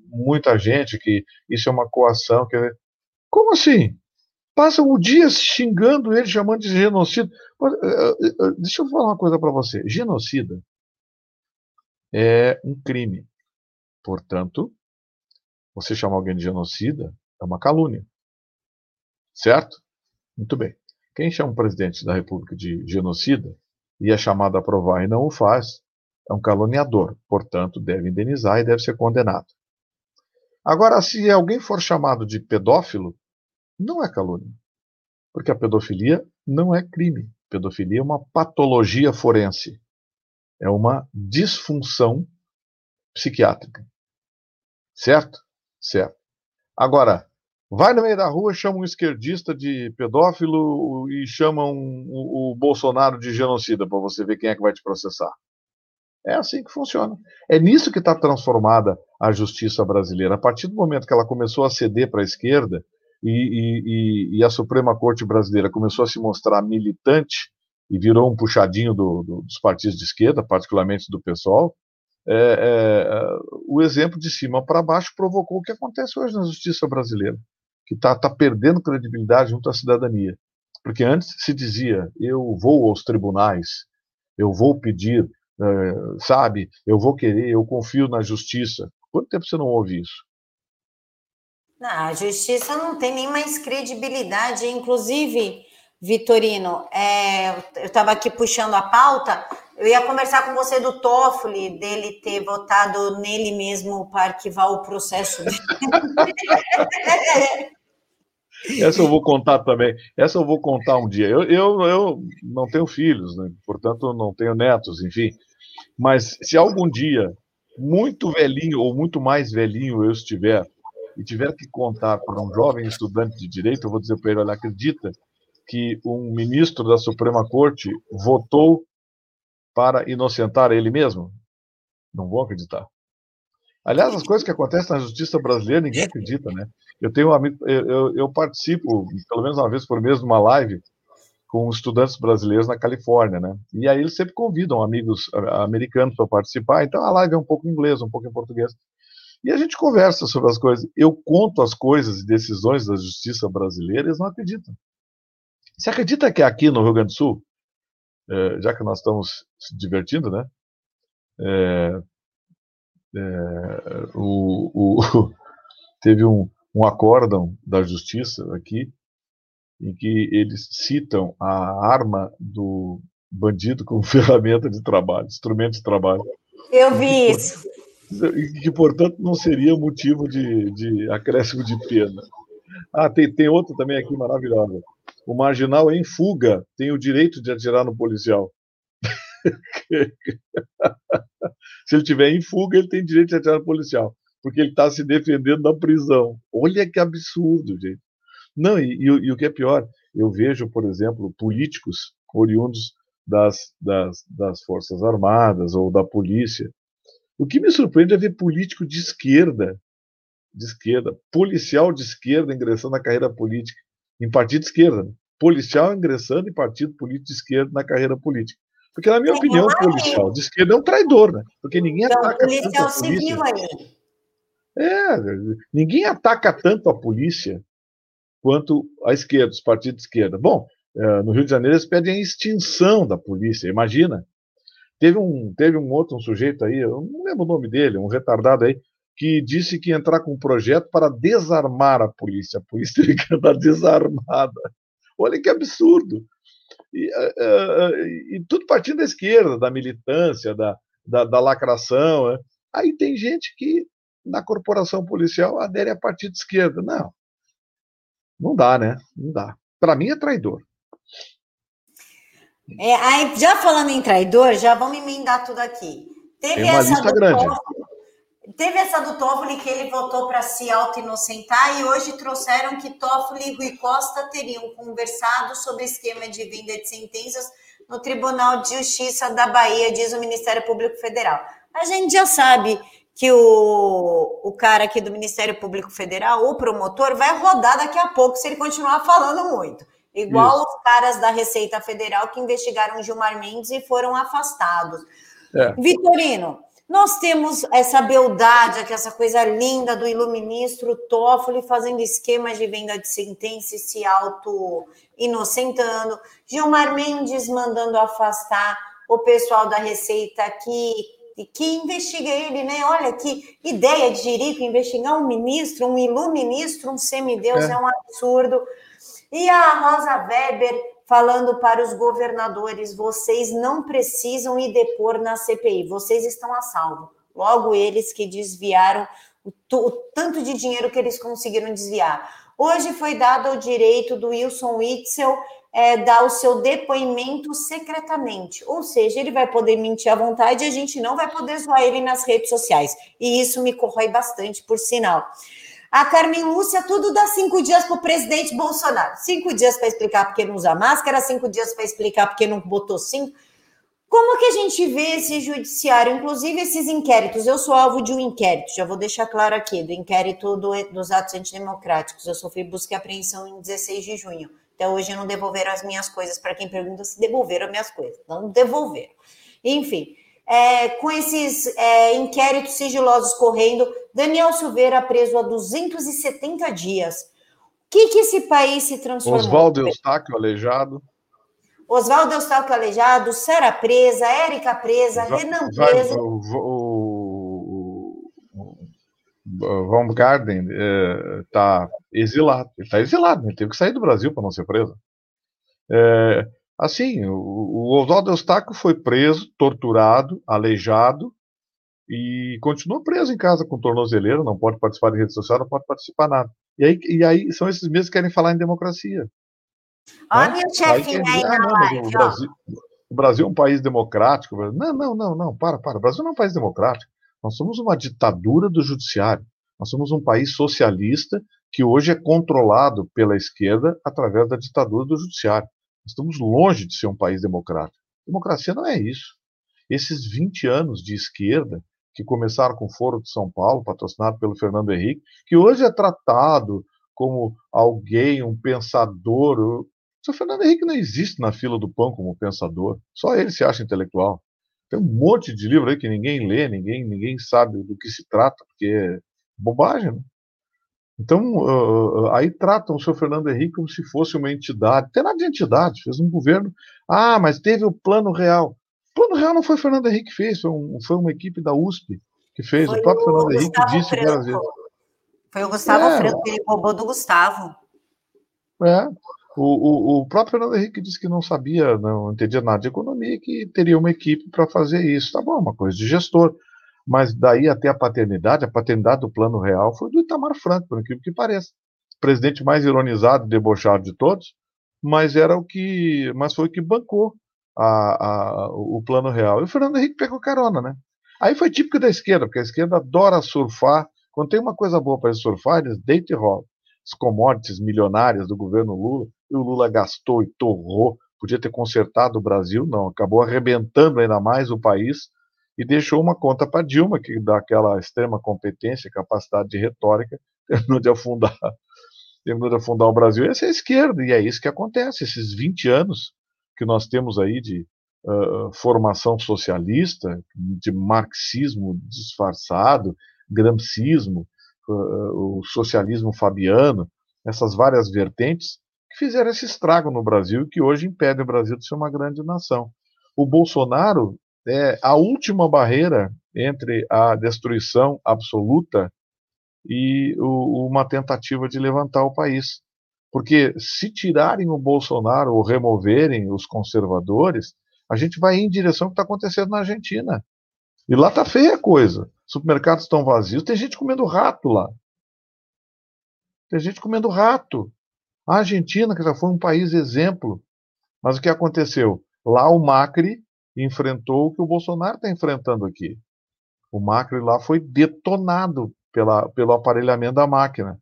muita gente, que isso é uma coação. Que... Como assim? Passam o dia xingando ele, chamando de genocida. Eh, deixa eu falar uma coisa para você. Genocida é um crime. Portanto, você chamar alguém de genocida é uma calúnia. Certo? Muito bem. Quem chama o presidente da República de genocida e é chamado a provar e não o faz, é um caluniador, portanto, deve indenizar e deve ser condenado. Agora, se alguém for chamado de pedófilo, não é calúnia, porque a pedofilia não é crime. Pedofilia é uma patologia forense, é uma disfunção psiquiátrica. Certo? Certo. Agora, Vai no meio da rua, chama um esquerdista de pedófilo e chamam o, o Bolsonaro de genocida para você ver quem é que vai te processar. É assim que funciona. É nisso que está transformada a justiça brasileira. A partir do momento que ela começou a ceder para a esquerda e, e, e, a Suprema Corte brasileira começou a se mostrar militante e virou um puxadinho do, do, dos partidos de esquerda, particularmente do PSOL, é, é, o exemplo de cima para baixo provocou o que acontece hoje na justiça brasileira que está tá perdendo credibilidade junto à cidadania. Porque antes se dizia, eu vou aos tribunais, eu vou pedir, uh, sabe, eu vou querer, eu confio na justiça. Quanto tempo você não ouve isso? Não, a justiça não tem nem mais credibilidade, inclusive, Vitorino, é, eu estava aqui puxando a pauta, eu ia conversar com você do Toffoli, dele ter votado nele mesmo para arquivar o processo. Essa eu vou contar também. Essa eu vou contar um dia. Eu, eu, eu não tenho filhos, né? portanto não tenho netos, enfim. Mas se algum dia, muito velhinho ou muito mais velhinho eu estiver, e tiver que contar para um jovem estudante de direito, eu vou dizer para ele: olha, acredita que um ministro da Suprema Corte votou para inocentar ele mesmo? Não vou acreditar. Aliás, as coisas que acontecem na justiça brasileira, ninguém acredita, né? Eu tenho um amigo, eu, eu, participo, pelo menos uma vez por mês, de uma live com estudantes brasileiros na Califórnia, né? E aí eles sempre convidam amigos americanos para participar, então a live é um pouco em inglês, um pouco em português. E a gente conversa sobre as coisas. Eu conto as coisas e decisões da justiça brasileira, eles não acreditam. Você acredita que aqui no Rio Grande do Sul, é, já que nós estamos se divertindo, né? É, é, o, o, teve um, um acórdão da justiça aqui em que eles citam a arma do bandido como ferramenta de trabalho, instrumento de trabalho. Eu vi isso. Que, portanto, não seria motivo de, de acréscimo de pena. Ah, tem, tem outra também aqui maravilhosa. O marginal em fuga tem o direito de atirar no policial. Se ele estiver em fuga, ele tem direito de atirar no policial, porque ele está se defendendo da prisão. Olha que absurdo, gente. Não, e, e, e, o que é pior, eu vejo, por exemplo, políticos oriundos das, das, das Forças Armadas ou da polícia. O que me surpreende é ver político de esquerda, de esquerda, policial de esquerda ingressando na carreira política, em partido de esquerda, né? policial ingressando em partido político de esquerda na carreira política. Porque, na minha é, opinião, o policial de esquerda é um traidor, né? Porque ninguém então, ataca tanto a polícia. É, ninguém ataca tanto a polícia quanto a esquerda, os partidos de esquerda. Bom, é, no Rio de Janeiro eles pedem a extinção da polícia, imagina. Teve um, teve um outro um sujeito aí, eu não lembro o nome dele, um retardado aí, que disse que ia entrar com um projeto para desarmar a polícia. A polícia teria que andar desarmada. Olha que absurdo. E, uh, uh, e, tudo partindo da esquerda, da militância, da, da, da lacração. Né? Aí tem gente que na corporação policial adere a partido de esquerda. Não, não dá, né? Não dá. Para mim é traidor. É, aí, já falando em traidor, já vamos emendar tudo aqui. Teve uma lista grande. Teve essa do Toffoli que ele votou para se auto-inocentar e hoje trouxeram que Toffoli e Rui Costa teriam conversado sobre esquema de venda de sentenças no Tribunal de Justiça da Bahia, diz o Ministério Público Federal. A gente já sabe que o, o cara aqui do Ministério Público Federal, o promotor, vai rodar daqui a pouco se ele continuar falando muito. Igual Isso. os caras da Receita Federal que investigaram Gilmar Mendes e foram afastados. É. Vitorino, nós temos essa beldade, essa coisa linda do iluministro Toffoli fazendo esquemas de venda de sentença e se auto-inocentando. Gilmar Mendes mandando afastar o pessoal da Receita que, que investiga ele, né? Olha que ideia de Jerico investigar um ministro, um iluministro, um semideus, é, é um absurdo. E a Rosa Weber falando para os governadores: vocês não precisam ir depor na CPI, vocês estão a salvo. Logo, eles que desviaram o, o tanto de dinheiro que eles conseguiram desviar. Hoje foi dado o direito do Wilson Witzel é, dar o seu depoimento secretamente, ou seja, ele vai poder mentir à vontade e a gente não vai poder zoar ele nas redes sociais. E isso me corrói bastante, por sinal. A Carmen Lúcia, tudo dá cinco dias para o presidente Bolsonaro. Cinco dias para explicar porque não usa máscara, cinco dias para explicar porque não botou cinco. Como que a gente vê esse judiciário, inclusive esses inquéritos? Eu sou alvo de um inquérito, já vou deixar claro aqui, do inquérito do, dos atos antidemocráticos. Eu sofri busca e apreensão em 16 de junho. Até hoje não devolveram as minhas coisas, para quem pergunta se devolveram as minhas coisas. Não devolveram. Enfim, é, com esses é, inquéritos sigilosos correndo, Daniel Silveira preso há 270 dias. O que, que esse país se transformou? Oswaldo Eustáquio aleijado. Oswaldo Eustáquio aleijado, Sara presa, Érica presa, Va Renan preso. O, o, Garden está é, exilado. Ele está exilado, ele teve que sair do Brasil para não ser preso. É, Assim, o, o Oswaldo Eustáquio foi preso, torturado, aleijado e continua preso em casa com tornozeleiro, não pode participar de rede social, não pode participar nada. E aí, e aí são esses mesmos que querem falar em democracia. Olha né? o chefinho aí, o Brasil, o Brasil é um país democrático. Não, não, não, não, para, para. O Brasil não é um país democrático. Nós somos uma ditadura do judiciário. Nós somos um país socialista que hoje é controlado pela esquerda através da ditadura do judiciário. Estamos longe de ser um país democrático. Democracia não é isso. Esses 20 anos de esquerda, que começaram com o Foro de São Paulo, patrocinado pelo Fernando Henrique, que hoje é tratado como alguém, um pensador. O Fernando Henrique não existe na fila do pão como pensador. Só ele se acha intelectual. Tem um monte de livro aí que ninguém lê, ninguém, ninguém sabe do que se trata, porque é bobagem. Né? Então, uh, aí tratam o seu Fernando Henrique como se fosse uma entidade. Tem nada de entidade, fez um governo. Ah, mas teve o plano real. O plano real não foi o Fernando Henrique que fez, foi, um, foi uma equipe da USP que fez. Foi o próprio o Fernando Henrique disse várias vezes. Foi o Gustavo é. Franco, ele roubou do Gustavo. É. O, o, o, próprio Fernando Henrique disse que não sabia, não entendia nada de economia que teria uma equipe para fazer isso. Tá bom, uma coisa de gestor. Mas daí até a paternidade, a paternidade do plano real foi do Itamar Franco, por incrível que pareça. O presidente mais ironizado debochado de todos, mas era o que. Mas foi o que bancou a, a, o plano real. E o Fernando Henrique pegou carona, né? Aí foi típico da esquerda, porque a esquerda adora surfar. Quando tem uma coisa boa para surfar, eles deitam e rolam. As commodities milionárias do governo Lula, e o Lula gastou e torrou, podia ter consertado o Brasil, não, acabou arrebentando ainda mais o país e deixou uma conta para Dilma, que dá aquela extrema competência, capacidade de retórica, terminou de afundar, terminou de afundar o Brasil. Essa é a esquerda, e é isso que acontece, esses 20 anos que nós temos aí de uh, formação socialista, de marxismo disfarçado, gramscismo, uh, o socialismo fabiano, essas várias vertentes que fizeram esse estrago no Brasil e que hoje impede o Brasil de ser uma grande nação. O Bolsonaro é a última barreira entre a destruição absoluta e o, uma tentativa de levantar o país. Porque se tirarem o Bolsonaro ou removerem os conservadores, a gente vai em direção ao que está acontecendo na Argentina. E lá está feia a coisa. Supermercados estão vazios, tem gente comendo rato lá. Tem gente comendo rato. A Argentina, que já foi um país exemplo. Mas o que aconteceu? Lá o Macri enfrentou o que o Bolsonaro está enfrentando aqui. O Macri lá foi detonado pela, pelo aparelhamento da máquina.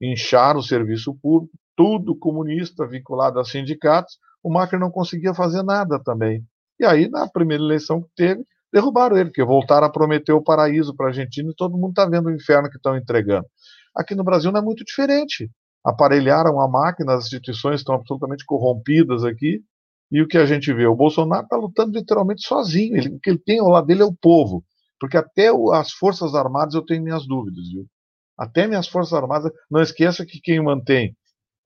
Incharam o serviço público, tudo comunista vinculado a sindicatos, o Macri não conseguia fazer nada também. E aí, na primeira eleição que teve, derrubaram ele, porque voltaram a prometer o paraíso para a Argentina e todo mundo está vendo o inferno que estão entregando. Aqui no Brasil não é muito diferente. Aparelharam a máquina, as instituições estão absolutamente corrompidas aqui, e o que a gente vê? O Bolsonaro está lutando literalmente sozinho. Ele, o que ele tem ao lado dele é o povo. Porque até o, as Forças Armadas eu tenho minhas dúvidas, viu? Até minhas Forças Armadas. Não esqueça que quem mantém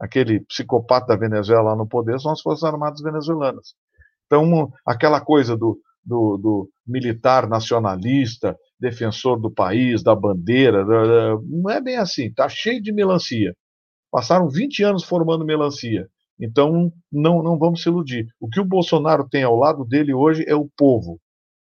aquele psicopata da Venezuela no poder são as Forças Armadas venezuelanas. Então, aquela coisa do, do, do militar nacionalista, defensor do país, da bandeira, não é bem assim. Está cheio de melancia. Passaram 20 anos formando melancia. Então, não, não vamos se iludir. O que o Bolsonaro tem ao lado dele hoje é o povo,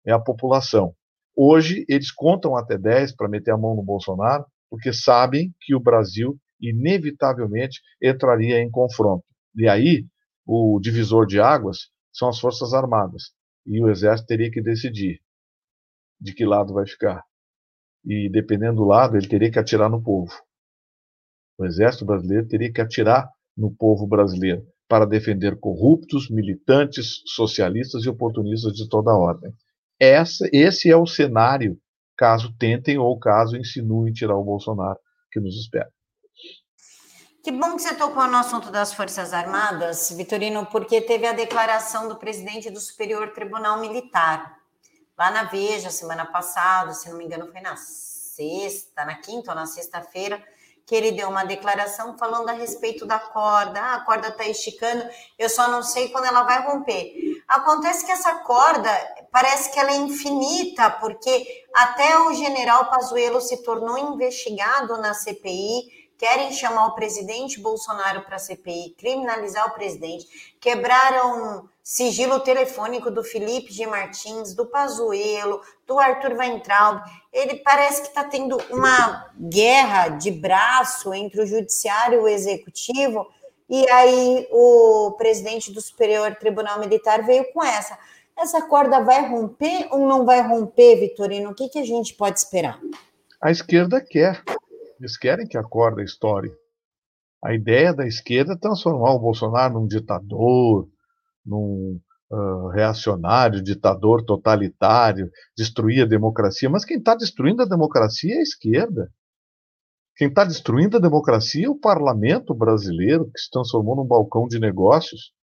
é a população. Hoje, eles contam até 10 para meter a mão no Bolsonaro, porque sabem que o Brasil, inevitavelmente, entraria em confronto. E aí, o divisor de águas são as Forças Armadas. E o Exército teria que decidir de que lado vai ficar. E, dependendo do lado, ele teria que atirar no povo. O Exército brasileiro teria que atirar no povo brasileiro para defender corruptos, militantes, socialistas e oportunistas de toda ordem. Essa, esse é o cenário, caso tentem ou caso insinuem tirar o Bolsonaro, que nos espera. Que bom que você tocou no assunto das Forças Armadas, Vitorino, porque teve a declaração do presidente do Superior Tribunal Militar. Lá na Veja, semana passada, se não me engano, foi na sexta, na quinta ou na sexta-feira, que ele deu uma declaração falando a respeito da corda. Ah, a corda está esticando, eu só não sei quando ela vai romper. Acontece que essa corda parece que ela é infinita, porque até o general Pazuello se tornou investigado na CPI querem chamar o presidente Bolsonaro para a CPI, criminalizar o presidente, quebraram sigilo telefônico do Felipe G. Martins, do Pazuello, do Arthur Weintraub. Ele parece que está tendo uma guerra de braço entre o judiciário e o executivo, e aí o presidente do Superior Tribunal Militar veio com essa. Essa corda vai romper ou não vai romper, Vitorino? O que, que a gente pode esperar? A esquerda quer. Eles querem que a estoure. A ideia da esquerda é transformar o Bolsonaro num ditador, num uh, reacionário, ditador totalitário, destruir a democracia. Mas quem está destruindo a democracia é a esquerda. Quem está destruindo a democracia é o parlamento brasileiro, que se transformou num balcão de negócios.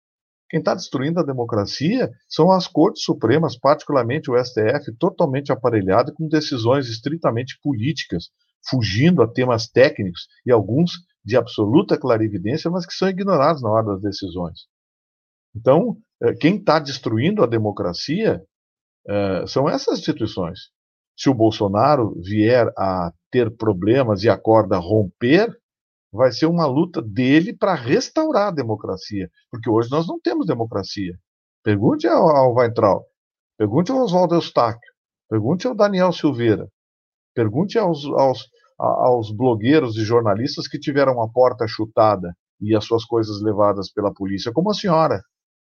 Quem está destruindo a democracia são as cortes supremas, particularmente o STF, totalmente aparelhado com decisões estritamente políticas, fugindo a temas técnicos e alguns de absoluta clarividência, mas que são ignorados na hora das decisões. Então, eh, quem está destruindo a democracia uh, são essas instituições. Se o Bolsonaro vier a ter problemas e a corda romper, vai ser uma luta dele para restaurar a democracia, porque hoje nós não temos democracia. Pergunte ao Weintraub, pergunte ao Oswaldo Eustáquio, pergunte ao Daniel Silveira, pergunte aos, aos, aos blogueiros e jornalistas que tiveram a porta chutada e as suas coisas levadas pela polícia, como a senhora.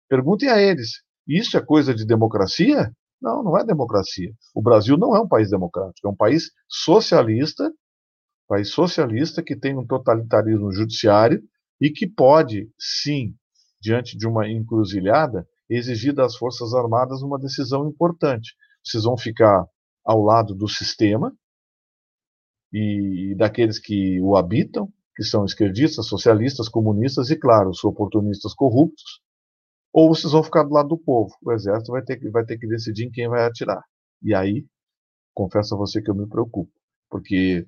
Perguntem a eles: isso é coisa de democracia? Não, não é democracia. O Brasil não é um país democrático, é um país socialista, país socialista que tem um totalitarismo judiciário e que pode, sim, diante de uma encruzilhada, exigir das Forças Armadas uma decisão importante. Vocês vão ficar ao lado do sistema e daqueles que o habitam, que são esquerdistas, socialistas, comunistas e, claro, os oportunistas corruptos, ou vocês vão ficar do lado do povo. O exército vai ter, que, vai ter que decidir em quem vai atirar. E aí, confesso a você que eu me preocupo, porque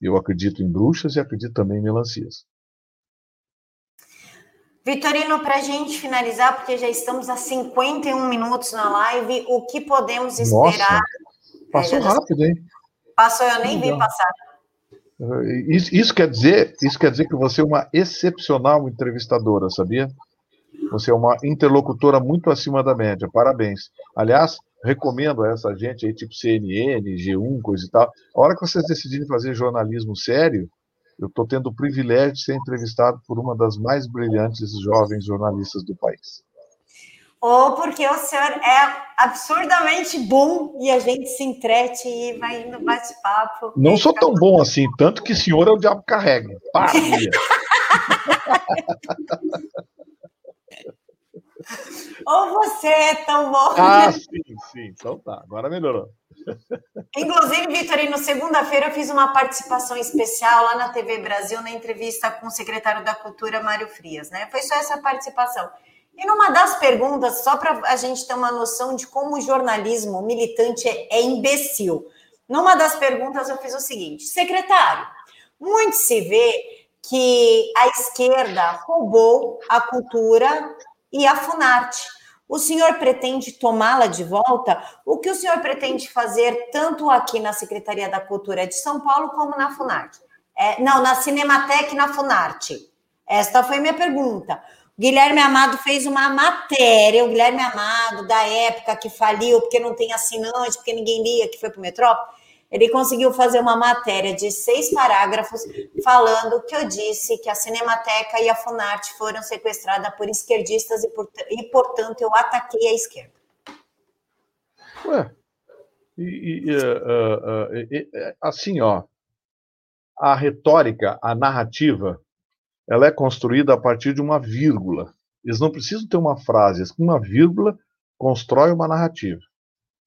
eu acredito em bruxas e acredito também em melancias. Vitorino, para a gente finalizar, porque já estamos a 51 minutos na live, o que podemos esperar? Nossa, passou é, rápido, hein? Passou, eu nem vi passar. Isso, isso, quer dizer, isso quer dizer que você é uma excepcional entrevistadora, sabia? Você é uma interlocutora muito acima da média. Parabéns. Aliás, recomendo a essa gente aí, tipo CNN, G1, coisa e tal. A hora que vocês decidirem fazer jornalismo sério, eu estou tendo o privilégio de ser entrevistado por uma das mais brilhantes jovens jornalistas do país. Ou porque o senhor é absurdamente bom e a gente se entrete e vai indo bate-papo. Não sou tão bom assim, tanto que o senhor é o diabo carrega. Para, Ou você é tão bom. Ah, sim, sim. Então tá, agora melhorou. Inclusive, Vitorino, segunda-feira eu fiz uma participação especial lá na TV Brasil, na entrevista com o secretário da Cultura, Mário Frias, né? Foi só essa participação. E numa das perguntas, só para a gente ter uma noção de como o jornalismo militante é, é imbecil, numa das perguntas eu fiz o seguinte: secretário, muito se vê que a esquerda roubou a cultura e a Funarte. O senhor pretende tomá-la de volta? O que o senhor pretende fazer tanto aqui na Secretaria da Cultura de São Paulo como na Funarte? É, não, na Cinemateca e na Funarte. Esta foi minha pergunta. Guilherme Amado fez uma matéria, o Guilherme Amado, da época que faliu, porque não tem assinante, porque ninguém lia, que foi para o Metrópole ele conseguiu fazer uma matéria de seis parágrafos falando que eu disse que a Cinemateca e a Funarte foram sequestradas por esquerdistas e, e portanto, eu ataquei a esquerda. Ué, e, e, uh, uh, uh, assim, ó, a retórica, a narrativa, ela é construída a partir de uma vírgula. Eles não precisam ter uma frase, uma vírgula constrói uma narrativa.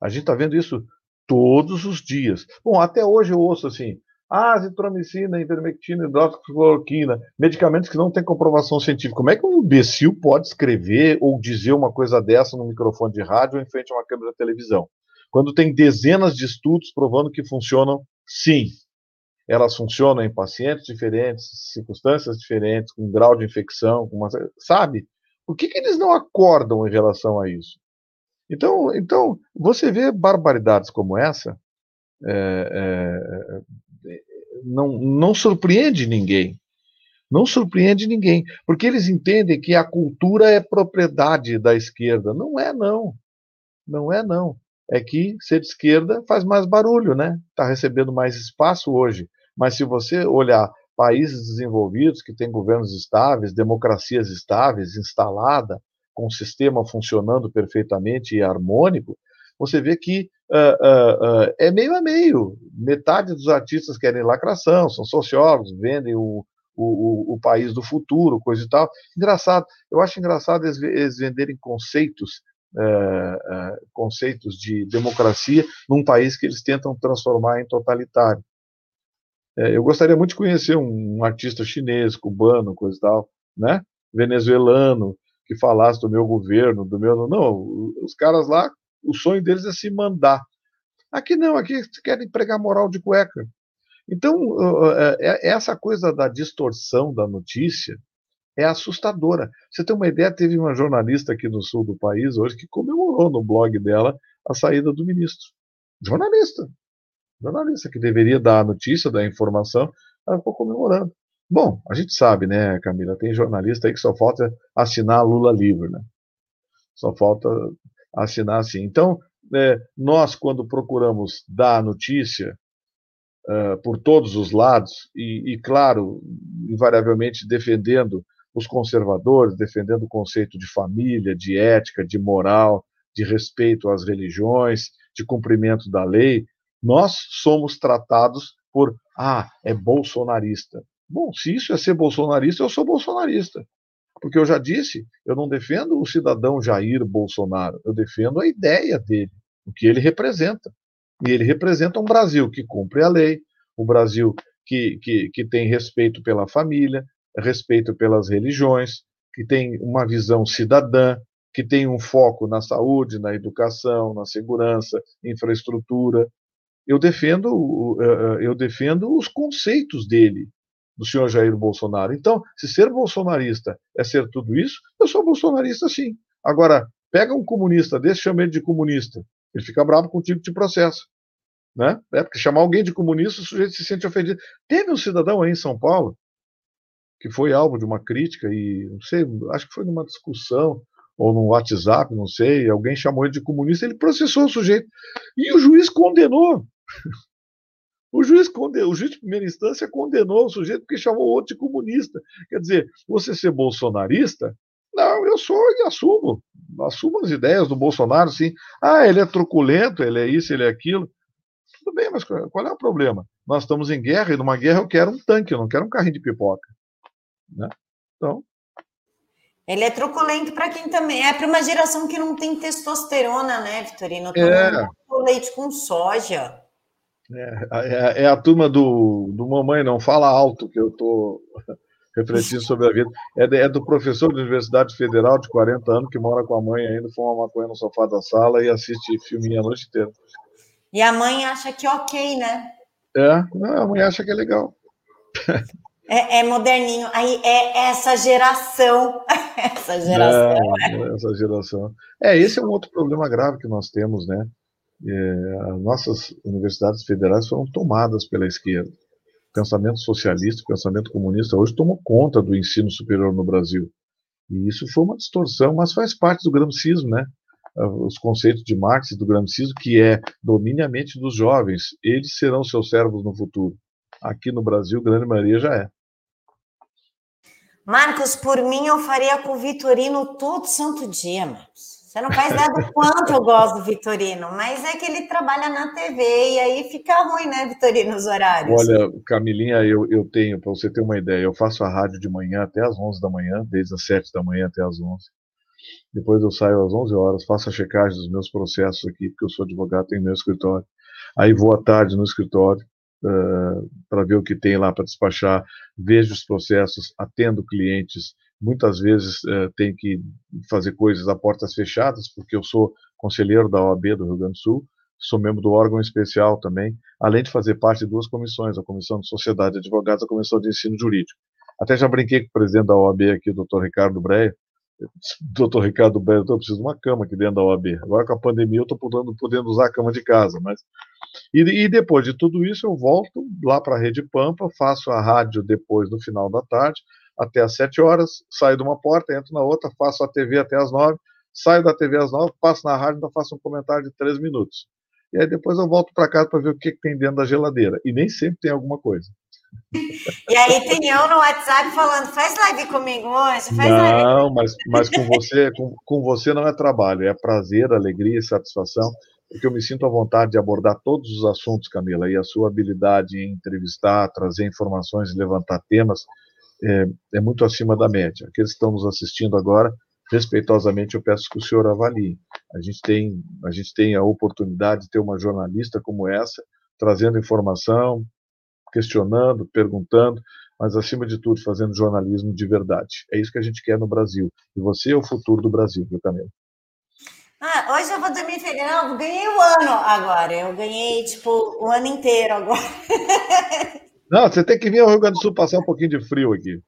A gente está vendo isso todos os dias. Bom, até hoje eu ouço assim, ah, azitromicina, ivermectina, hidroxicloroquina, medicamentos que não têm comprovação científica. Como é que um imbecil pode escrever ou dizer uma coisa dessa no microfone de rádio ou em frente a uma câmera de televisão? Quando tem dezenas de estudos provando que funcionam, sim. Elas funcionam em pacientes diferentes, circunstâncias diferentes, com grau de infecção, uma... sabe? Por que, que eles não acordam em relação a isso? Então, então você vê barbaridades como essa, é, é, é, não, não surpreende ninguém. Não surpreende ninguém, porque eles entendem que a cultura é propriedade da esquerda. Não é, não. Não é, não. É que ser de esquerda faz mais barulho, né? Está recebendo mais espaço hoje. Mas se você olhar países desenvolvidos que têm governos estáveis, democracias estáveis, instalada, com o sistema funcionando perfeitamente e harmônico, você vê que uh, uh, uh, é meio a meio. Metade dos artistas querem lacração, são sociólogos, vendem o, o, o, país do futuro, coisa e tal. Engraçado, eu acho engraçado eles, eles venderem conceitos, conceitos de democracia num país que eles tentam transformar em totalitário. É, eu gostaria muito de conhecer um, um, artista chinês, cubano, coisa e tal, né? Venezuelano, que falasse do meu governo, do meu. Não, os caras lá, o sonho deles é se mandar. Aqui não, aqui querem pregar moral de cueca. Então, é, é, essa coisa da distorção da notícia é assustadora. Você tem uma ideia, teve uma jornalista aqui no sul do país hoje que comemorou no blog dela a saída do ministro. Jornalista. Jornalista que deveria dar a notícia, dar a informação, ela ficou comemorando. Bom, a gente sabe, né, Camila, tem jornalista aí que só falta assinar Lula livre, né? Só falta assinar assim. Então, é, nós, quando procuramos dar a notícia, uh, por todos os lados, e, e, claro, invariavelmente defendendo os conservadores, defendendo o conceito de família, de ética, de moral, de respeito às religiões, de cumprimento da lei, nós somos tratados por, ah, é bolsonarista. Bom, se isso é ser bolsonarista, eu sou bolsonarista. Porque eu já disse, eu não defendo o cidadão Jair Bolsonaro, eu defendo a ideia dele, o que ele representa. E ele representa um Brasil que cumpre a lei, um Brasil que, que, que tem respeito pela família, respeito pelas religiões, que tem uma visão cidadã, que tem um foco na saúde, na educação, na segurança, infraestrutura. Eu defendo, eh, eh, eu defendo os conceitos dele, do senhor Jair Bolsonaro. Então, se ser bolsonarista é ser tudo isso, eu sou bolsonarista sim. Agora, pega um comunista desse, chama ele de comunista. Ele fica bravo contigo e te processa. Né? É porque chamar alguém de comunista, o sujeito se sente ofendido. Teve um cidadão aí em São Paulo que foi alvo de uma crítica e não sei, acho que foi numa discussão ou no WhatsApp, não sei, alguém chamou ele de comunista, ele processou o sujeito e o juiz condenou. O juiz, condenou, o juiz de primeira instância condenou o sujeito porque chamou o outro de comunista. Quer dizer, você ser bolsonarista não, eu sou e assumo. Assumo as ideias do Bolsonaro, sim. Ah, ele é truculento, ele é isso, ele é aquilo. Tudo bem, mas qual é o problema? Nós estamos em guerra e numa guerra eu quero um tanque, eu não quero um carrinho de pipoca. Né? Então. Ele é truculento para quem também. É para uma geração que não tem testosterona, né, Vitorino? É. leite com soja. É, é, é, a turma do, do Mamãe Não Fala Alto, que eu estou refletindo sobre a vida. É, é, do professor da Universidade Federal de 40 anos, que mora com a mãe ainda, fuma uma maconha no sofá da sala e assiste filminha a noite inteira. E a mãe acha que é ok, né? É, não, a mãe acha que é legal. É, é, moderninho. Aí é essa geração. essa geração. É, essa geração. É, esse é um outro problema grave que nós temos, né? É, as nossas universidades federais foram tomadas pela esquerda. O pensamento socialista, o pensamento comunista hoje tomou conta do ensino superior no Brasil. E isso foi uma distorção, mas faz parte do gramscismo, né? Os conceitos de Marx e do gramscismo, que é domine a mente dos jovens, eles serão seus servos no futuro. Aqui no Brasil, grande maioria já é. Marcos, por mim eu faria com o Vitorino todo santo dia, Marcos. Você não faz nada do quanto eu gosto do Vitorino, mas é que ele trabalha na TV e aí fica ruim, né, Vitorino, os horários. Olha, Camilinha, eu, eu tenho, para você ter uma ideia, eu faço a rádio de manhã até às 11 da manhã, desde as 7 da manhã até às 11. Depois eu saio às 11 horas, faço a checagem dos meus processos aqui, porque eu sou advogado, tenho meu escritório. Aí vou à tarde no escritório, uh, para ver o que tem lá para despachar, vejo os processos, atendo clientes, muitas vezes uh, tem que fazer coisas a portas fechadas, porque eu sou conselheiro da OAB do Rio Grande do Sul, sou membro do órgão especial também, além de fazer parte de duas comissões, a Comissão de Sociedade de Advogados e a Comissão de Ensino Jurídico. Até já brinquei com o presidente da OAB aqui, o doutor Ricardo Breia, doutor Ricardo Breia, eu preciso de uma cama aqui dentro da OAB. Agora com a pandemia eu estou podendo, podendo usar a cama de casa, mas e, e, depois de tudo isso, eu volto lá para a Rede Pampa, faço a rádio depois no final da tarde, até às 7 horas, saio de uma porta, entro na outra, faço a TV até às 9, saio da TV às 9, passo na rádio, ainda faço um comentário de 3 minutos. E aí depois eu volto para casa para ver o que, que tem dentro da geladeira. E nem sempre tem alguma coisa. E aí tem eu no WhatsApp falando, faz live comigo hoje, faz Não, live. mas, mas com você, com, com você não é trabalho, é prazer, alegria e satisfação porque eu me sinto à vontade de abordar todos os assuntos, Camila, e a sua habilidade em entrevistar, trazer informações levantar temas é, é muito acima da média. Aqueles que estão nos assistindo agora, respeitosamente, eu peço que o senhor avalie. A gente tem a, gente tem a oportunidade de ter uma jornalista como essa, trazendo informação, questionando, perguntando, mas acima de tudo fazendo jornalismo de verdade. É isso que a gente quer no Brasil. E você é o futuro do Brasil, viu, Camila? Ah, hoje eu vou dormir feliz. Não, ganhei o um ano agora. Eu ganhei, tipo, o ano inteiro agora. Não, você tem que vir ao Rio Grande do Sul passar um pouquinho de frio aqui.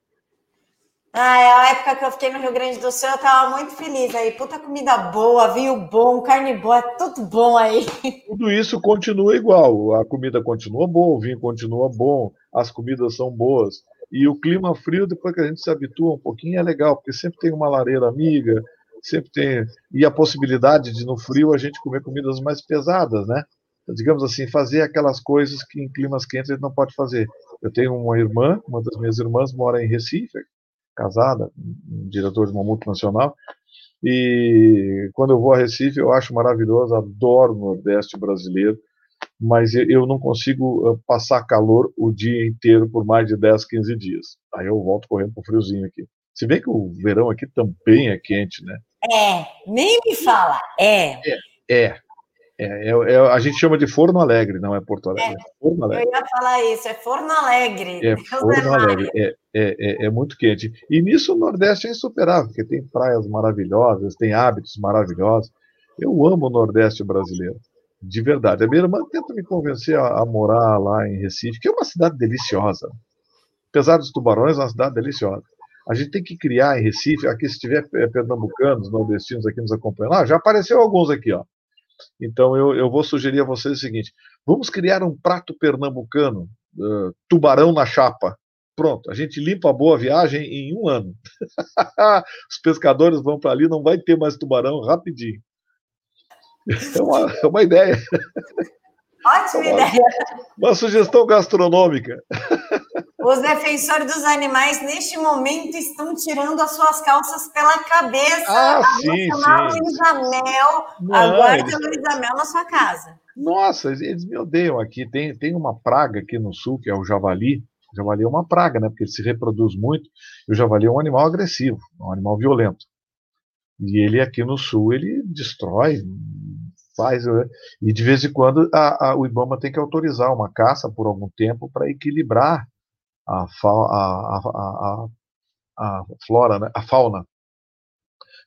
Ah, é a época que eu fiquei no Rio Grande do Sul, eu tava muito feliz aí. Puta comida boa, vinho bom, carne boa, é tudo bom aí. Tudo isso continua igual. A comida continua boa, o vinho continua bom, as comidas são boas. E o clima frio, depois que a gente se habitua um pouquinho, é legal, porque sempre tem uma lareira amiga, sempre tem. E a possibilidade de, no frio, a gente comer comidas mais pesadas, né? Digamos assim, fazer aquelas coisas que em climas quentes a gente não pode fazer. Eu tenho uma irmã, uma das minhas irmãs mora em Recife, casada, um diretor de uma multinacional, e quando eu vou a Recife eu acho maravilhoso, adoro o Nordeste brasileiro, mas eu não consigo passar calor o dia inteiro por mais de 10, 15 dias. Aí eu volto correndo pro friozinho aqui. Se bem que o verão aqui também é quente, né? É, nem me fala. É. É, é. É, é, é, a gente chama de Forno Alegre, não é Porto Alegre. É, Forno Alegre. Eu ia falar isso, é Forno Alegre. É Deus Forno Alegre, é, é, é, muito quente. E nisso o Nordeste é insuperável, porque tem praias maravilhosas, tem hábitos maravilhosos. Eu amo o Nordeste brasileiro, de verdade. A minha irmã tenta me convencer a, a morar lá em Recife, que é uma cidade deliciosa. Apesar dos tubarões, é uma cidade deliciosa. A gente tem que criar em Recife, aqui se tiver pernambucanos, nordestinos aqui nos acompanhando, ah, já apareceu alguns aqui, ó então eu, eu vou sugerir a vocês o seguinte: vamos criar um prato pernambucano, uh, tubarão na chapa. Pronto, a gente limpa a boa viagem em um ano. Os pescadores vão para ali, não vai ter mais tubarão rapidinho. É uma, é uma ideia. Ótima é ideia. Uma sugestão gastronômica. Os defensores dos animais, neste momento, estão tirando as suas calças pela cabeça. Ah, sim, sim. Luísa Mel, agora eles... Luísa Mel na sua casa. Nossa, eles me odeiam aqui. Tem, tem uma praga aqui no sul, que é o javali. O javali é uma praga, né? Porque ele se reproduz muito. E o javali é um animal agressivo, um animal violento. E ele aqui no sul, ele destrói, faz. Né? E de vez em quando a, a, o IBAMA tem que autorizar uma caça por algum tempo para equilibrar a, a, a, a, flora, né, a fauna,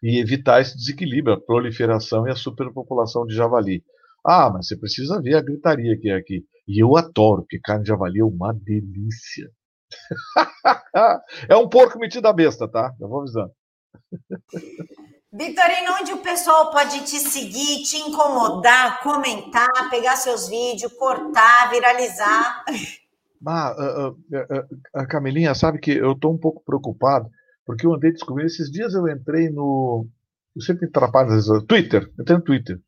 e evitar esse desequilíbrio, a proliferação e a superpopulação de javali. Ah, mas você precisa ver a gritaria que é aqui. E eu adoro, porque carne de javali é uma delícia. é um porco metido a besta, tá? Eu vou avisando. Vitorino, onde o pessoal pode te seguir, te incomodar, comentar, pegar seus vídeos, cortar, viralizar? Ah, uh, uh, uh, Camelinha, sabe que eu estou um pouco preocupado, porque eu andei descobrindo. Esses dias eu entrei no. Eu sempre atrapalho, às vezes, Twitter. Entrei no Twitter.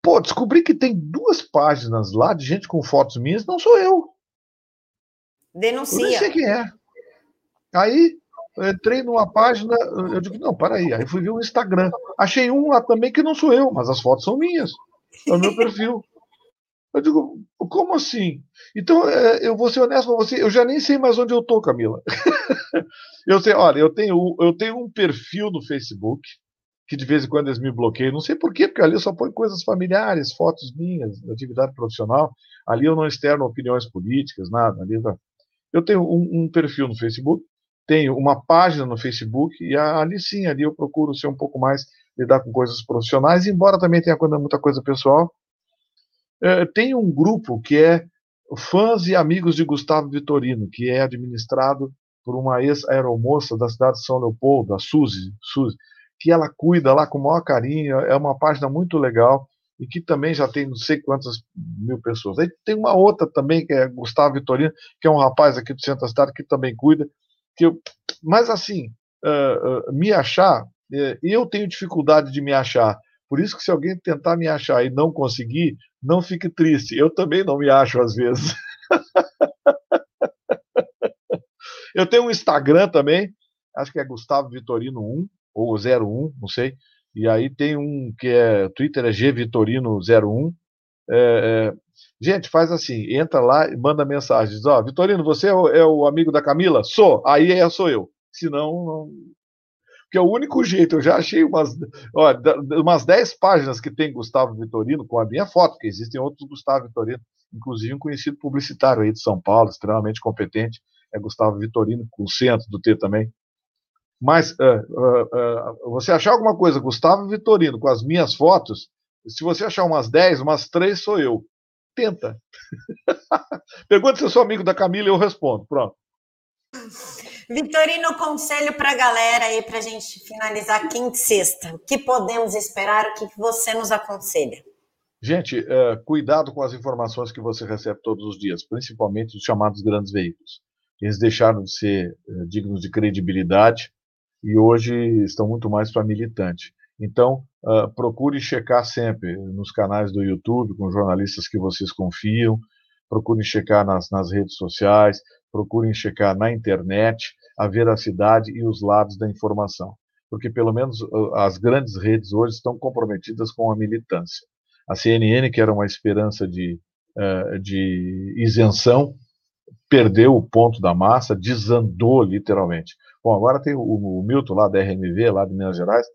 Pô, descobri que tem duas páginas lá de gente com fotos minhas, não sou eu. Denuncia. Eu nem sei quem é. Aí, eu entrei numa página, eu digo, não, peraí. Aí fui ver o Instagram. Achei um lá também que não sou eu, mas as fotos são minhas. É o meu perfil. Eu digo, como assim? Então, é, eu vou ser honesto com você, eu já nem sei mais onde eu tô, Camila. eu sei, olha, eu tenho, eu tenho um perfil no Facebook, que de vez em quando eles me bloqueiam, não sei por quê, porque ali eu só põe coisas familiares, fotos minhas, atividade profissional, ali eu não externo opiniões políticas, nada. Ali eu tenho um, um perfil no Facebook, tenho uma página no Facebook, e ali sim, ali eu procuro ser um pouco mais, lidar com coisas profissionais, embora também tenha muita coisa pessoal, é, tem um grupo que é fãs e amigos de Gustavo Vitorino, que é administrado por uma ex-aeromoça da cidade de São Leopoldo, a Suzy, Suzy, que ela cuida lá com o maior carinho, é uma página muito legal e que também já tem não sei quantas mil pessoas. Aí tem uma outra também, que é Gustavo Vitorino, que é um rapaz aqui do centro da cidade que também cuida. Que eu, mas assim, uh, uh, me achar, uh, eu tenho dificuldade de me achar. Por isso que se alguém tentar me achar e não conseguir, não fique triste. Eu também não me acho às vezes. eu tenho um Instagram também, acho que é Gustavo Vitorino 1 ou 01, não sei. E aí tem um que é Twitter é gvitorino01. É, é, gente, faz assim, entra lá e manda mensagens. Ó, Vitorino, você é o, é o, amigo da Camila? Sou. Aí é, sou eu. Senão, não... que é o único jeito. Eu já achei umas, ó, umas 10 páginas que tem Gustavo Vitorino com a minha foto, porque existem outros Gustavo Vitorino, inclusive um conhecido publicitário aí de São Paulo, extremamente competente, é Gustavo Vitorino, com o centro do T também. Mas uh, uh, uh, você achar alguma coisa, Gustavo Vitorino, com as minhas fotos, se você achar umas 10, umas 3 sou eu. Tenta. Pergunta se eu sou amigo da Camila e eu respondo. Pronto. Vitorino, conselho para a galera aí, para a gente finalizar quinta e sexta. O que podemos esperar? O que você nos aconselha? Gente, é, cuidado com as informações que você recebe todos os dias, principalmente os chamados grandes veículos. Eles deixaram de ser é, dignos de credibilidade e hoje estão muito mais para militante. Então, uh, procure checar sempre nos canais do YouTube, com jornalistas que vocês confiam, procurem checar nas, nas redes sociais, procurem checar na internet a veracidade e os lados da informação, porque pelo menos as grandes redes hoje estão comprometidas com a militância. A CNN, que era uma esperança de, de isenção, perdeu o ponto da massa, desandou literalmente. Bom, agora tem o, o Milton lá da RMV, lá de Minas Gerais,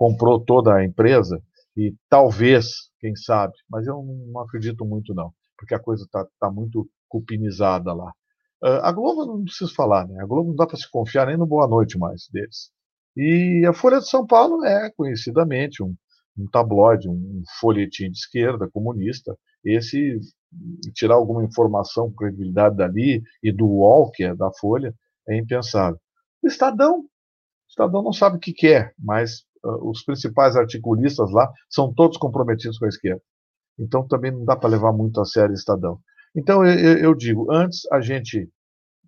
comprou toda a empresa e talvez, quem sabe, mas eu não acredito muito não, porque a coisa está tá muito cupinizada lá. Uh, a Globo não preciso falar, né? A Globo não dá para se confiar nem no Boa Noite mais deles. E a Folha de São Paulo é conhecidamente um, um tabloide, um folhetim de esquerda comunista. Esse tirar alguma informação com credibilidade dali e do UOL, que é da Folha, é impensável. O Estadão, o Estadão não sabe o que quer, é, mas os principais articulistas lá são todos comprometidos com a esquerda. Então também não dá para levar muito a sério o Estadão. Então, eu, eu digo, antes a gente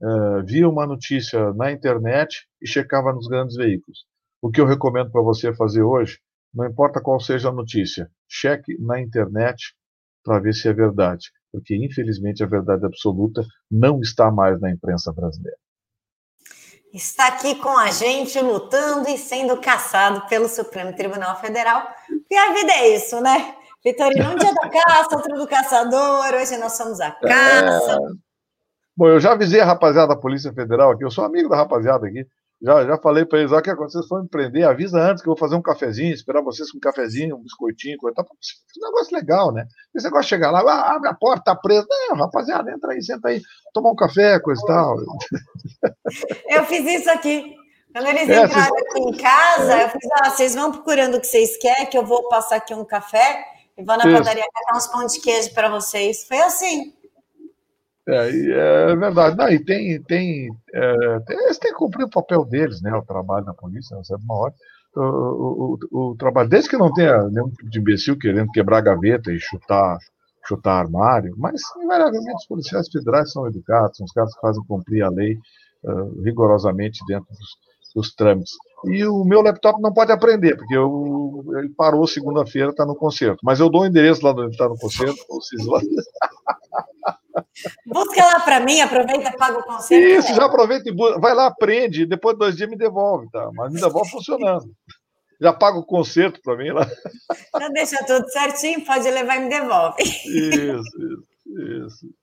uh, via uma notícia na internet e checava nos grandes veículos. O que eu recomendo para você fazer hoje, não importa qual seja a notícia, cheque na internet para ver se é verdade, porque infelizmente a verdade absoluta não está mais na imprensa brasileira. Está aqui com a gente lutando e sendo caçado pelo Supremo Tribunal Federal. E a vida é isso, né? Vitorino, um dia da caça, outro do caçador, hoje nós somos a caça. É... Bom, eu já avisei a rapaziada da Polícia Federal aqui, eu sou amigo da rapaziada aqui, já, já falei para eles, ó, que vocês for me prender, avisa antes que eu vou fazer um cafezinho, esperar vocês com um cafezinho, um biscoitinho, coisa, tá, um negócio legal, né? Esse negócio de chegar lá, ah, abre a porta, tá preso. Não, rapaziada, entra aí, senta aí, tomar um café, coisa e tal. Eu fiz isso aqui. Quando eles é, entraram vocês... aqui em casa, eu fiz, ah, vocês vão procurando o que vocês querem, que eu vou passar aqui um café. E vou na Isso. padaria catar uns pão de queijo para vocês. Foi assim. É, é verdade. Não, e tem, tem, é, tem, eles têm que cumprir o papel deles, né? O trabalho da polícia, sabe uma hora. O, o, o, trabalho, desde que não tenha nenhum tipo de imbecil querendo quebrar a gaveta e chutar, chutar armário, mas invariavelmente os policiais federais são educados, são os caras que fazem cumprir a lei uh, rigorosamente dentro dos, dos trâmites. E o meu laptop não pode aprender, porque eu, ele parou segunda-feira, está no concerto. Mas eu dou o endereço lá onde está no concerto, vocês lá. Busca lá para mim, aproveita paga o concerto. Isso, já aproveita e vai lá, aprende, depois de dois dias me devolve, tá? Mas me devolve funcionando. Já paga o concerto para mim lá. Já deixa tudo certinho, pode levar e me devolve. Isso, isso, isso.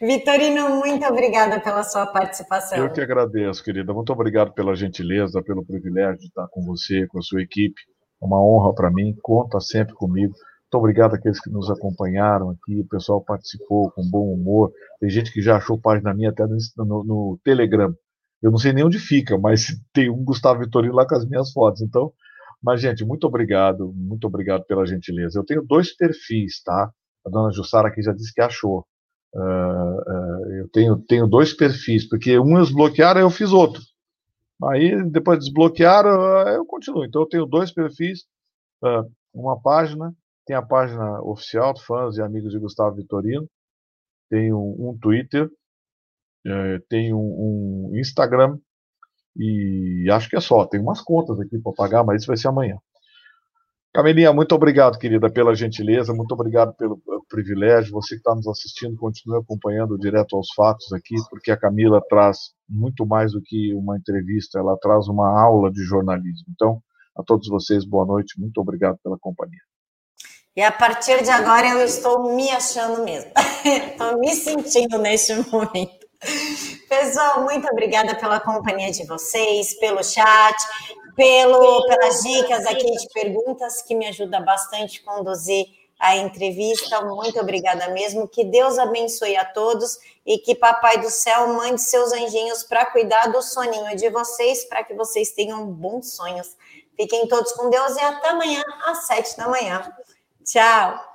Vitorino, muito obrigada pela sua participação. Eu que agradeço, querida. Muito obrigado pela gentileza, pelo privilégio de estar com você, com a sua equipe. É uma honra para mim. Conta sempre comigo. Muito obrigado àqueles que nos acompanharam aqui. O pessoal participou com bom humor. Tem gente que já achou página minha até no, no, Telegram. Eu não sei nem onde fica, mas tem um Gustavo Vitorino lá com as minhas fotos. Então, mas, gente, muito obrigado. Muito obrigado pela gentileza. Eu tenho dois perfis, tá? A dona Jussara aqui já disse que achou. Uh, eu tenho, tenho dois perfis, porque um eles bloquearam, eu fiz outro. Aí, depois desbloquearam, uh, eu continuo. Então, eu tenho dois perfis, uh, uma página, tem a página oficial, fãs e amigos de Gustavo Vitorino, tenho um Twitter, eh, tenho um Instagram, e acho que é só. Tem umas contas aqui para pagar, mas isso vai ser amanhã. Camelinha, muito obrigado, querida, pela gentileza, muito obrigado pelo privilégio. Você que está nos assistindo, continue acompanhando direto aos fatos aqui, porque a Camila traz muito mais do que uma entrevista, ela traz uma aula de jornalismo. Então, a todos vocês, boa noite, muito obrigado pela companhia. E a partir de agora eu estou me achando mesmo, estou me sentindo neste momento. Pessoal, muito obrigada pela companhia de vocês, pelo chat. pelo, pelas dicas aqui de perguntas, que me ajuda bastante a conduzir a entrevista. Muito obrigada mesmo. Que Deus abençoe a todos e que Papai do Céu mande seus anjinhos para cuidar do soninho de vocês, para que vocês tenham bons sonhos. Fiquem todos com Deus e até amanhã às sete da manhã. Tchau.